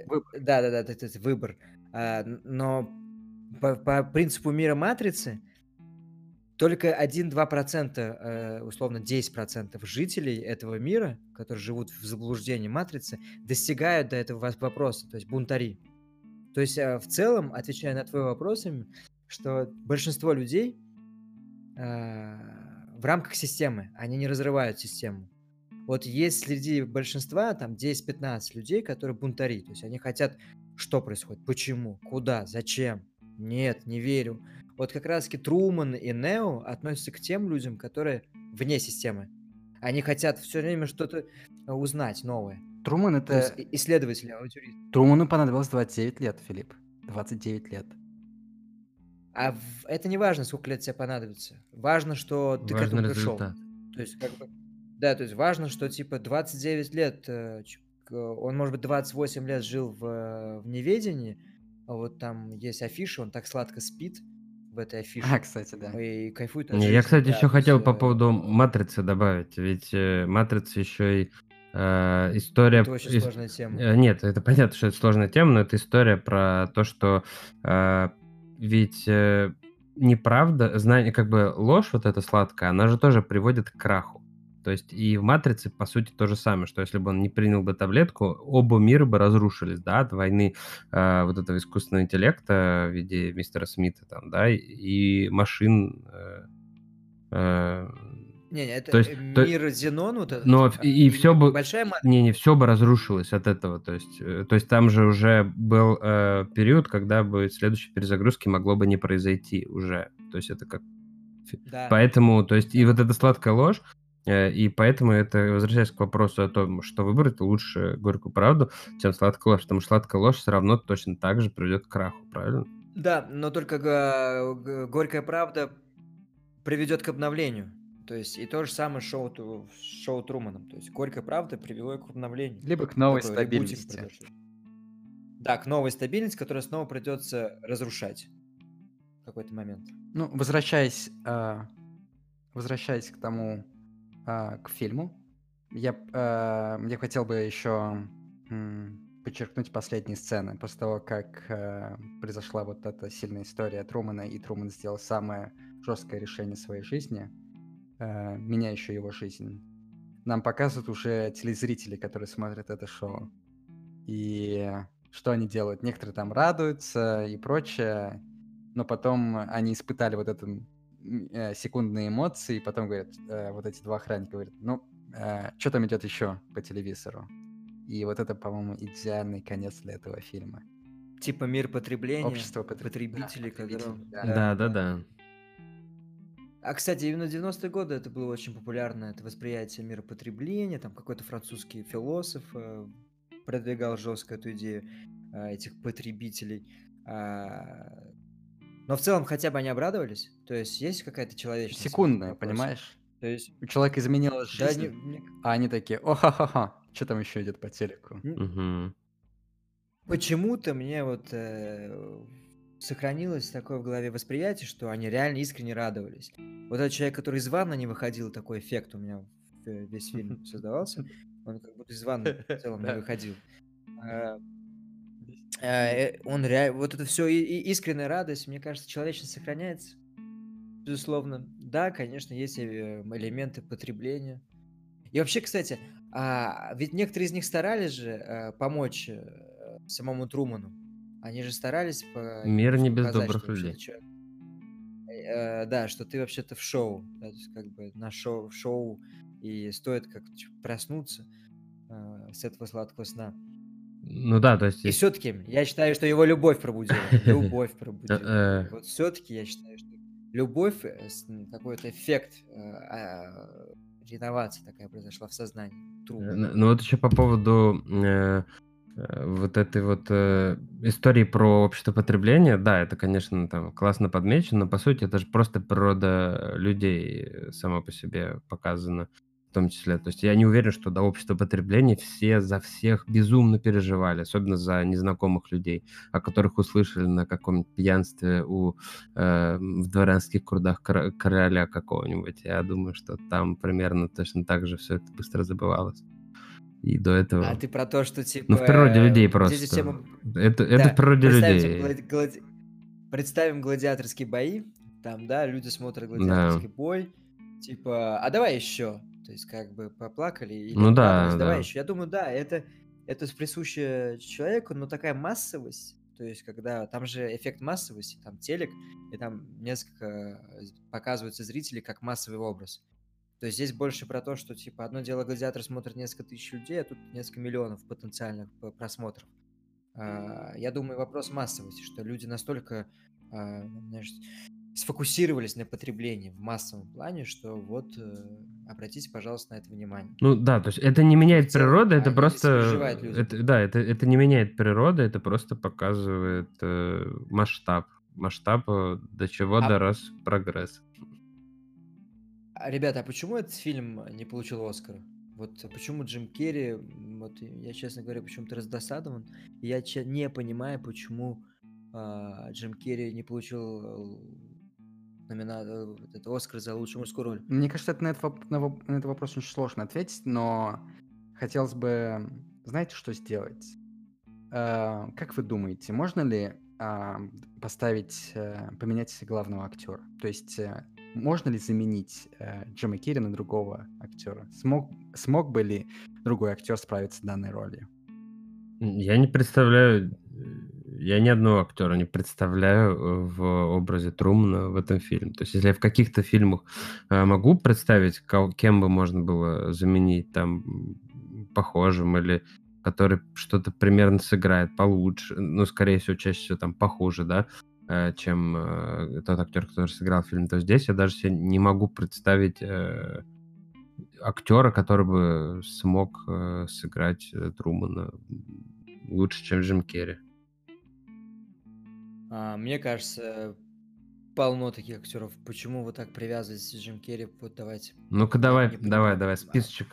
A: Выбор.
B: Да, да, да, это, это выбор. А, но по, по принципу мира матрицы только 1-2%, э, условно 10% жителей этого мира, которые живут в заблуждении матрицы, достигают до этого вопроса, то есть бунтари. То есть э, в целом, отвечая на твой вопрос, что большинство людей э, в рамках системы, они не разрывают систему. Вот есть среди большинства там 10-15 людей, которые бунтари. То есть они хотят, что происходит, почему, куда, зачем. Нет, не верю. Вот как раз-таки Труман и Нео относятся к тем людям, которые вне системы. Они хотят все время что-то э, узнать новое.
A: Труман это...
B: и- исследователи, авантюристы.
A: Труману понадобилось 29 лет, Филипп. 29 лет.
B: А в- это не важно, сколько лет тебе понадобится. Важно, что ты к
C: Важный
B: этому пришел.
C: результат.
B: То То есть, как бы, да, то есть важно, что типа 29 лет, э, он, может быть, 28 лет жил в, в неведении, вот там есть афиша, он так сладко спит в этой афише.
A: А, кстати, да.
B: И кайфует
C: от Я, кстати, да, еще хотел по поводу матрицы добавить, ведь э, матрица еще и э, история...
B: Это очень сложная тема.
C: Э, нет, это понятно, что это сложная тема, но это история про то, что э, ведь э, неправда, знание, как бы ложь вот эта сладкая, она же тоже приводит к краху. То есть и в «Матрице», по сути, то же самое, что если бы он не принял бы таблетку, оба мира бы разрушились, да, от войны э, вот этого искусственного интеллекта в виде мистера Смита там, да, и машин, э,
B: э, не, не, это то есть, мир то, Зенон, вот
C: этот, но и, и все бы большая не не все бы разрушилось от этого, то есть, э, то есть там же уже был э, период, когда бы следующей перезагрузки могло бы не произойти уже, то есть это как да. Поэтому, то есть, и вот эта сладкая ложь, и поэтому это, возвращаясь к вопросу о том, что выбрать, лучше горькую правду, чем сладкую ложь, потому что сладкая ложь все равно точно так же приведет к краху, правильно?
B: Да, но только горькая правда приведет к обновлению. То есть и то же самое шоу, шоу Труманом. То есть горькая правда привело к обновлению.
A: Либо к новой Такой стабильности.
B: Да, к новой стабильности, которую снова придется разрушать в какой-то момент.
A: Ну, возвращаясь, э, возвращаясь к тому, а, к фильму. Я, а, я хотел бы еще подчеркнуть последние сцены. После того, как э, произошла вот эта сильная история Трумана, и Труман сделал самое жесткое решение своей жизни, э, меняющее его жизнь, нам показывают уже телезрители, которые смотрят это шоу. И что они делают? Некоторые там радуются и прочее, но потом они испытали вот эту э, секундные эмоции, и потом говорят, э, вот эти два охранника говорят, ну, э, что там идет еще по телевизору? И вот это, по-моему, идеальный конец для этого фильма.
B: Типа мир потребления, Общество потреб... потребителей, да, потребителей
C: да. да, да, да.
B: А, кстати, именно в 90-е годы это было очень популярно, это восприятие мира потребления, там какой-то французский философ э, продвигал жестко эту идею э, этих потребителей. А, но в целом хотя бы они обрадовались. То есть есть какая-то человечность.
A: Секундная, понимаешь? То есть у человека изменилась жизнь, да, не, не... а они такие, о ха ха ха что там еще идет по телеку?
C: Угу.
B: Почему-то мне вот э, сохранилось такое в голове восприятие, что они реально искренне радовались. Вот этот человек, который из ванны не выходил, такой эффект у меня весь фильм создавался. Он как будто из ванны в целом не выходил. Э, э, он реально, вот это все и, и искренняя радость, мне кажется, человечность сохраняется. Безусловно. Да, конечно, есть э, элементы потребления. И вообще, кстати, а, ведь некоторые из них старались же а, помочь а, самому Труману. Они же старались по,
C: Мир не без добрых людей.
B: Человек, а, да, что ты вообще-то в шоу, да, то есть как бы на шоу, шоу и стоит как проснуться а, с этого сладкого сна.
C: Ну да, то есть...
B: И все-таки я считаю, что его любовь пробудила. Любовь пробудила. Э. Вот все-таки я считаю, что любовь, э, какой-то эффект, э, а, реновация такая произошла в сознании.
C: Ну вот еще по поводу вот этой вот истории про общество потребления, да, это, конечно, там классно подмечено, но по сути это же просто природа людей сама по себе показана том числе. То есть я не уверен, что до общества потребления все за всех безумно переживали, особенно за незнакомых людей, о которых услышали на каком-нибудь пьянстве у, э, в дворянских крудах короля какого-нибудь. Я думаю, что там примерно точно так же все это быстро забывалось. И до этого...
B: А ты про то, что типа...
C: Ну, в природе людей просто. Тему... Это, да. это в природе людей.
B: Глади... Глади... Представим гладиаторские бои. Там, да, люди смотрят гладиаторский да. бой. Типа, а давай еще. То есть как бы поплакали и
C: ну, да, да.
B: давай еще. Я думаю, да, это, это присуще человеку, но такая массовость, то есть когда там же эффект массовости, там телек, и там несколько показываются зрители как массовый образ. То есть здесь больше про то, что типа одно дело гладиатор смотрит несколько тысяч людей, а тут несколько миллионов потенциальных просмотров. А, я думаю, вопрос массовости, что люди настолько а, знаешь, сфокусировались на потреблении в массовом плане, что вот э, обратите, пожалуйста, на это внимание.
C: Ну да, то есть это не меняет природу, это просто... Это, да, это, это не меняет природу, это просто показывает э, масштаб. Масштаб, э, до чего а... дорос прогресс.
B: А, ребята, а почему этот фильм не получил Оскара? Вот почему Джим Керри, вот я, честно говоря, почему-то раздосадован. Я не понимаю, почему а, Джим Керри не получил э, номина... Э, этот Оскар за лучшую мужскую роль.
A: Мне кажется, это на, этот, на, на этот вопрос очень сложно ответить, но хотелось бы, знаете, что сделать? Э, как вы думаете, можно ли э, поставить, э, поменять главного актера? То есть э, можно ли заменить э, Джима Керри на другого актера? Смог, смог бы ли другой актер справиться с данной ролью?
C: Я не представляю, я ни одного актера не представляю э, в образе Трумана в этом фильме. То есть, если я в каких-то фильмах э, могу представить, кем бы можно было заменить там похожим или который что-то примерно сыграет получше, ну, скорее всего, чаще всего там похуже, да, Э, чем тот актер, который сыграл фильм, то здесь я даже себе не могу представить актера, который бы смог сыграть Трумана лучше, чем Джим Керри.
B: А, мне кажется, полно таких актеров. Почему вы так привязываетесь к Джим Керри? Вот давайте.
C: Ну-ка давай, давай, давай, списочек.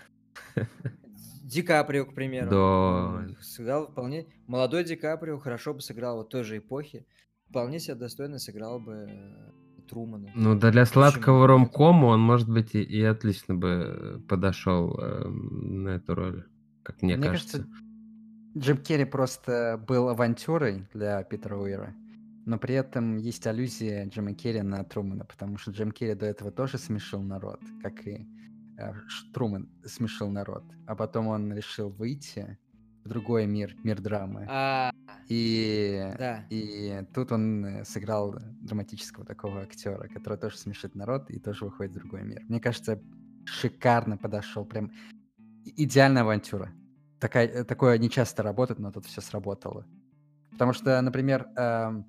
B: Ди Каприо, к примеру.
C: Да.
B: Сыграл вполне... Молодой Ди Каприо хорошо бы сыграл вот той же эпохи вполне себе достойно сыграл бы э, Трумана.
C: Ну, да для сладкого ромкома он, может быть, и, и отлично бы подошел э, на эту роль, как мне, мне кажется. кажется.
A: Джим Керри просто был авантюрой для Питера Уира, но при этом есть аллюзия Джима Керри на Трумана, потому что Джим Керри до этого тоже смешил народ, как и э, Труман смешил народ, а потом он решил выйти в другой мир, мир драмы. А, и, да. и тут он э, сыграл драматического такого актера, который тоже смешит народ и тоже выходит в другой мир. Мне кажется, шикарно подошел, прям идеальная авантюра. Такая, э, такое не часто работает, но тут все сработало. Потому что, например, э,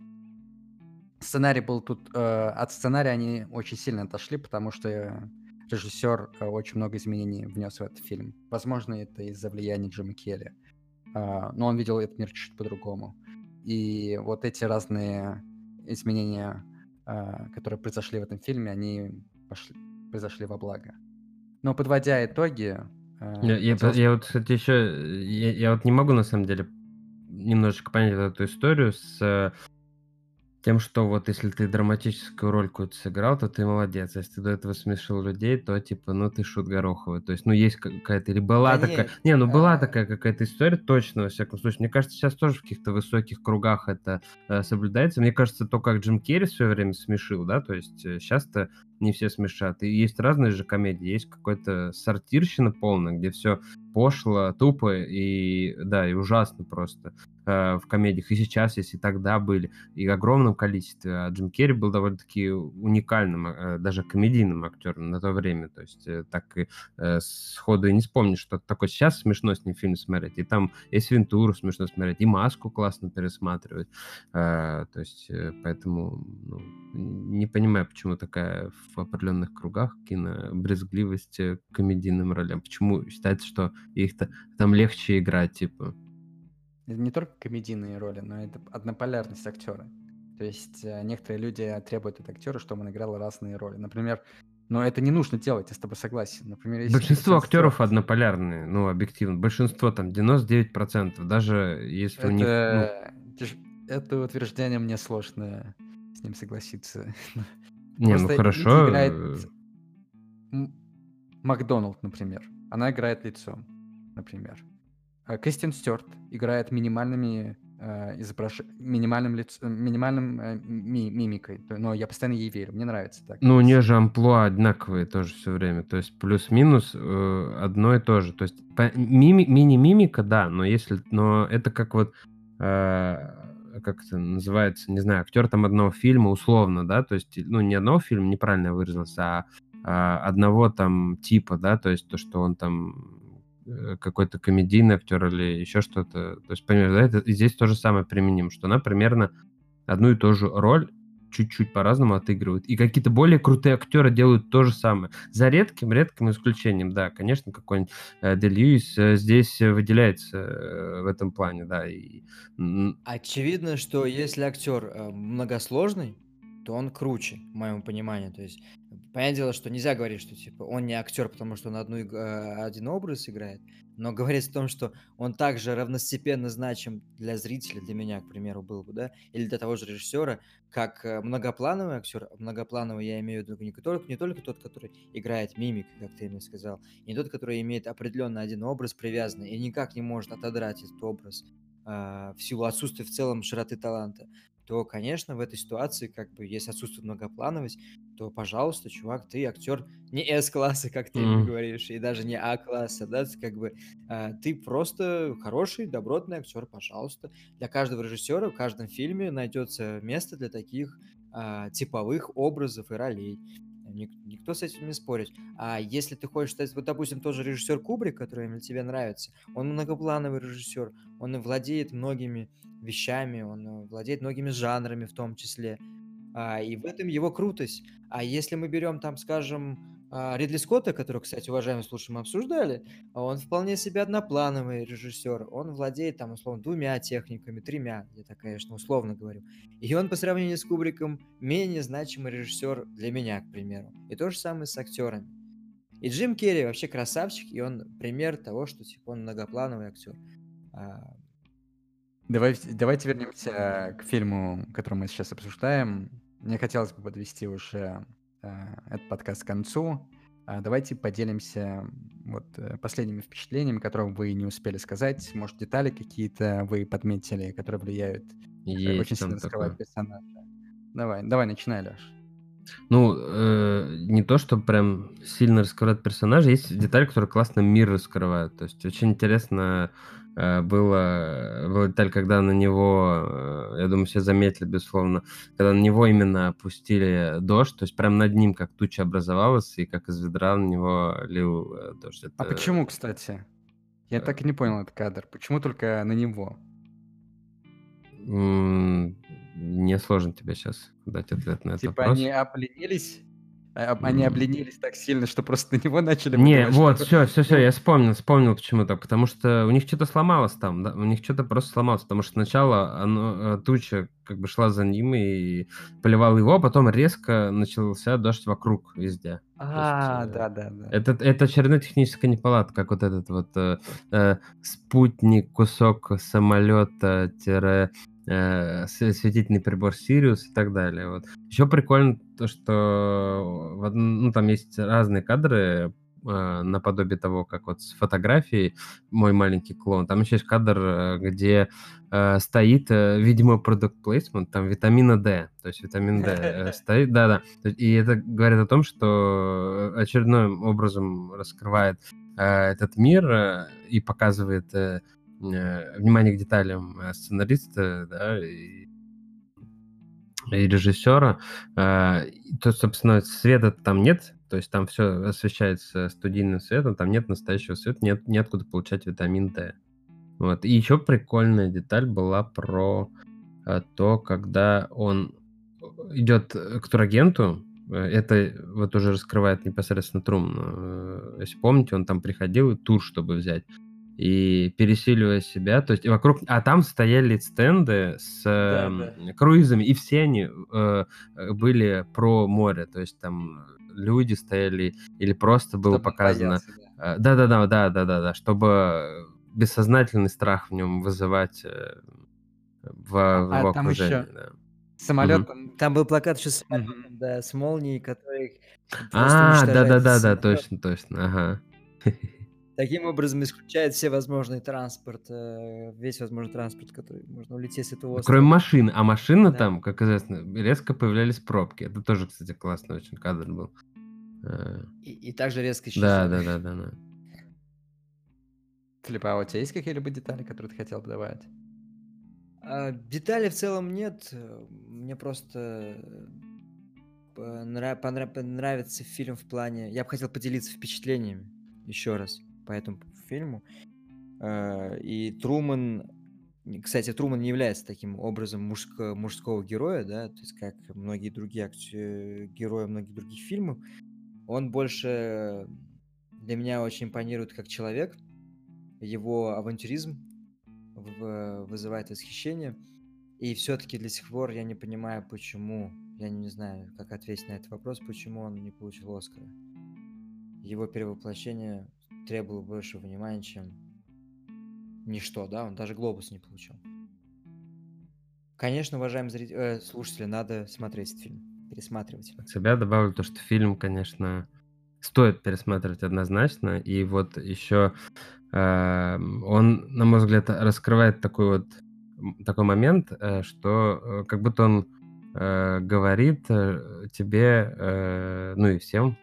A: сценарий был тут... Э, от сценария они очень сильно отошли, потому что режиссер э, очень много изменений внес в этот фильм. Возможно, это из-за влияния Джима Керри. А, но он видел этот мир чуть по-другому. И вот эти разные изменения, а, которые произошли в этом фильме, они пошли, произошли во благо. Но подводя итоги...
C: А, я, я, я вот, кстати, еще... Я, я вот не могу, на самом деле, немножечко понять эту историю с тем, что вот если ты драматическую роль какую-то сыграл, то ты молодец. А если ты до этого смешил людей, то типа, ну ты шут гороховый. То есть, ну есть какая-то, или была да такая... Нет. Не, ну была а... такая какая-то история, точно, во всяком случае. Мне кажется, сейчас тоже в каких-то высоких кругах это э, соблюдается. Мне кажется, то, как Джим Керри в свое время смешил, да, то есть э, сейчас-то не все смешат. И есть разные же комедии. Есть какой-то сортирщина полная, где все пошло, тупо и, да, и ужасно просто э, в комедиях. И сейчас есть, и тогда были, и в огромном количестве. А Джим Керри был довольно-таки уникальным, э, даже комедийным актером на то время. То есть э, так и э, сходу и не вспомнишь, что такое сейчас смешно с ним фильм смотреть. И там есть Вентуру смешно смотреть, и Маску классно пересматривать. Э, то есть э, поэтому ну, не понимаю, почему такая в определенных кругах кинобрезгливость к комедийным ролям. Почему считается, что их-то там легче играть, типа?
A: Это не только комедийные роли, но это однополярность актера. То есть э, некоторые люди требуют от актера, чтобы он играл разные роли. Например, но это не нужно делать, я с тобой согласен. Например,
C: если большинство, большинство актеров однополярные, ну, объективно. Большинство, там, 99%, даже если это... у них... Ну...
A: Это утверждение мне сложно с ним согласиться.
C: Не, ну хорошо. Играет
A: Макдоналд, например. Она играет лицом, например. А Кристин Стюарт играет минимальными э, изображ... минимальным, лиц... минимальным э, ми... мимикой. Но я постоянно ей верю. Мне нравится так.
C: Ну, у нее же амплуа одинаковые тоже все время. То есть плюс-минус э, одно и то же. То есть по... мими... мини-мимика, да, но если... Но это как вот... Э, как это называется, не знаю, актер там одного фильма, условно, да, то есть, ну, не одного фильма, неправильно выразился, а, а одного там типа, да, то есть то, что он там э, какой-то комедийный актер или еще что-то. То есть, понимаешь, да, это, здесь то же самое применим, что она примерно одну и ту же роль чуть-чуть по-разному отыгрывают. И какие-то более крутые актеры делают то же самое. За редким-редким исключением, да, конечно, какой-нибудь э, Де Льюис э, здесь выделяется э, в этом плане, да. И...
B: Очевидно, что если актер э, многосложный, то он круче, в моем понимании. То есть Понятное дело, что нельзя говорить, что типа он не актер, потому что он одну, э, один образ играет, но говорить о том, что он также равностепенно значим для зрителя, для меня, к примеру, был бы, да, или для того же режиссера, как э, многоплановый актер. Многоплановый я имею в виду не только, не только тот, который играет мимик, как ты мне сказал, не тот, который имеет определенно один образ привязанный и никак не может отодрать этот образ э, в силу отсутствия в целом широты таланта то, конечно, в этой ситуации, как бы, если отсутствует многоплановость, то, пожалуйста, чувак, ты актер не S-класса, как ты mm. говоришь, и даже не А-класса, да, ты, как бы, э, ты просто хороший, добротный актер, пожалуйста. Для каждого режиссера в каждом фильме найдется место для таких э, типовых образов и ролей. Ник- никто с этим не спорит. А если ты хочешь стать, вот, допустим, тоже режиссер Кубрик, который тебе нравится, он многоплановый режиссер, он владеет многими вещами, он э, владеет многими жанрами в том числе. А, и в этом его крутость. А если мы берем там, скажем, а, Ридли Скотта, которого, кстати, уважаемые слушатели, мы обсуждали, он вполне себе одноплановый режиссер. Он владеет там, условно, двумя техниками, тремя, я так, конечно, условно говорю. И он по сравнению с Кубриком менее значимый режиссер для меня, к примеру. И то же самое с актерами. И Джим Керри вообще красавчик, и он пример того, что типа он многоплановый актер. А,
A: Давай, давайте вернемся к фильму, который мы сейчас обсуждаем. Мне хотелось бы подвести уже э, этот подкаст к концу. А давайте поделимся вот э, последними впечатлениями, которые вы не успели сказать. Может, детали какие-то вы подметили, которые влияют, э,
C: Есть
A: очень сильно раскрывают персонажа. Давай, давай, начинай, Леш.
C: Ну, э, не то, что прям сильно раскрывает персонажа, есть детали, которые классно мир раскрывают. То есть очень интересно э, было, была деталь, когда на него, э, я думаю, все заметили, безусловно, когда на него именно опустили дождь, то есть прям над ним как туча образовалась, и как из ведра на него лил э, дождь.
A: А
C: Это,
A: почему, кстати? Я так и не понял этот кадр. Почему только на него?
C: Мне сложно тебе сейчас дать ответ на этот
A: Типа
C: вопрос.
A: они обленились? Об- Они обленились так сильно, что просто на него начали
C: Не, вот, все, все, все, я вспомнил, вспомнил почему так, потому что у них что-то сломалось там, да, у них что-то просто сломалось, потому что сначала оно, э, туча как бы шла за ним и поливала его, а потом резко начался дождь вокруг везде.
A: А,
C: есть, э,
A: да, да, да.
C: Это, это очередная техническая неполадка, как вот этот вот э, э, спутник, кусок самолета, тире, э, св- светительный прибор Сириус и так далее. Вот. Еще прикольно то, что в ну, там есть разные кадры э, наподобие того, как вот с фотографией «Мой маленький клон». Там еще есть кадр, э, где э, стоит, э, видимо, продукт placement, там витамина D. То есть витамин D э, стоит, да-да. И это говорит о том, что очередным образом раскрывает э, этот мир э, и показывает э, внимание к деталям э, сценариста, да, и, и режиссера. Э, то, собственно, света там нет, то есть там все освещается студийным светом, там нет настоящего света, нет неоткуда получать витамин D. Вот. И еще прикольная деталь была про э, то, когда он идет к турагенту, э, это вот уже раскрывает непосредственно Труман. Э, Если помните, он там приходил и тур, чтобы взять. И пересиливая себя, то есть вокруг... А там стояли стенды с
A: Да,
C: эм, круизами, и все они э, э, были про море. То есть там люди стояли, или просто было
A: Чтобы
C: показано...
A: да.
C: Э, Да-да-да, да-да-да, да, чтобы бессознательный страх в нем вызывать э, в, в
A: А
C: его
A: там еще
C: окружении. да.
A: Самолет там
B: Там был плакат еще с, да, с молнией, который
C: А,
B: уничтожает
C: да-да-да-да,
B: самолет.
C: точно, точно, ага.
B: Таким образом исключает все возможный транспорт, э, весь возможный транспорт, который можно улететь с этого острова.
C: Кроме машин, а машина
B: Да.
C: там, как известно, резко появлялись пробки. Это тоже, кстати, классный очень кадр был. Э,
B: И, и также резко
C: Да,
B: исчезали.
C: да, да, да, да.
A: Филипп, а у тебя есть какие-либо детали, которые ты хотел бы добавить?
B: А, деталей в целом нет. Мне просто э, нра- понра- понравится фильм в плане... Я бы хотел поделиться впечатлениями еще раз по этому фильму. Э, И Труман... Кстати, Труман не является таким образом мужско- мужского героя, да, то есть как многие другие акте- герои многих других фильмов. Он больше для меня очень импонирует как человек. Его авантюризм вызывает восхищение. И все-таки до сих пор я не понимаю, почему я не знаю, как ответить на этот вопрос, почему он не получил Оскара. Его перевоплощение требовало больше внимания, чем ничто, да, он даже глобус не получил. Конечно, уважаемые зрители, э, слушатели, надо смотреть этот фильм, пересматривать.
C: От себя добавлю то, что фильм, конечно, стоит пересматривать однозначно. И вот еще э, он, на мой взгляд, раскрывает такой вот такой момент, э, что э, как будто он э, говорит э, тебе, э, ну и всем,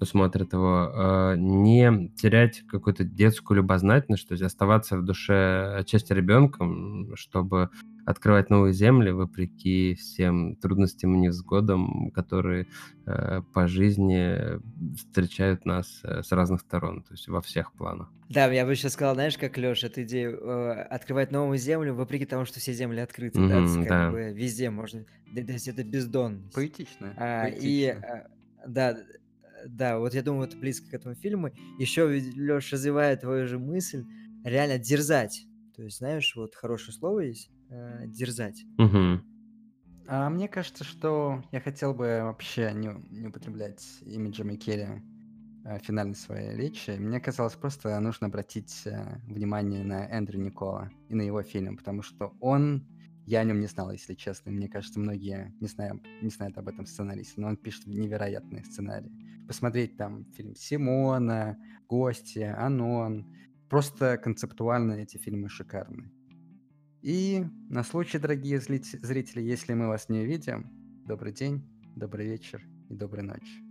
C: кто смотрит его, э, не терять какую-то детскую любознательность, то есть оставаться в душе отчасти ребенком, чтобы открывать новые земли вопреки всем трудностям и невзгодам, которые э, по жизни встречают нас э, с разных сторон, то есть во всех планах.
B: Да, я бы сейчас сказал, знаешь, как Леша, эту идею э, открывать новую землю, вопреки тому, что все земли открыты, mm-hmm, да, как да. бы везде можно, то есть это бездон.
A: Поэтично.
B: А, поэтично. И а, да, да, вот я думаю, это близко к этому фильму. Еще Леша развивает твою же мысль, реально дерзать. То есть, знаешь, вот хорошее слово есть, э, дерзать.
C: Угу.
A: А мне кажется, что я хотел бы вообще не, не употреблять имя Джима Керри э, в финальной своей речи. Мне казалось, просто нужно обратить э, внимание на Эндрю Никола и на его фильм, потому что он... Я о нем не знал, если честно. Мне кажется, многие не знают, не знают об этом сценаристе, но он пишет невероятные сценарии. Посмотреть там фильм «Симона», «Гости», «Анон». Просто концептуально эти фильмы шикарны. И на случай, дорогие зрители, если мы вас не увидим, добрый день, добрый вечер и доброй ночи.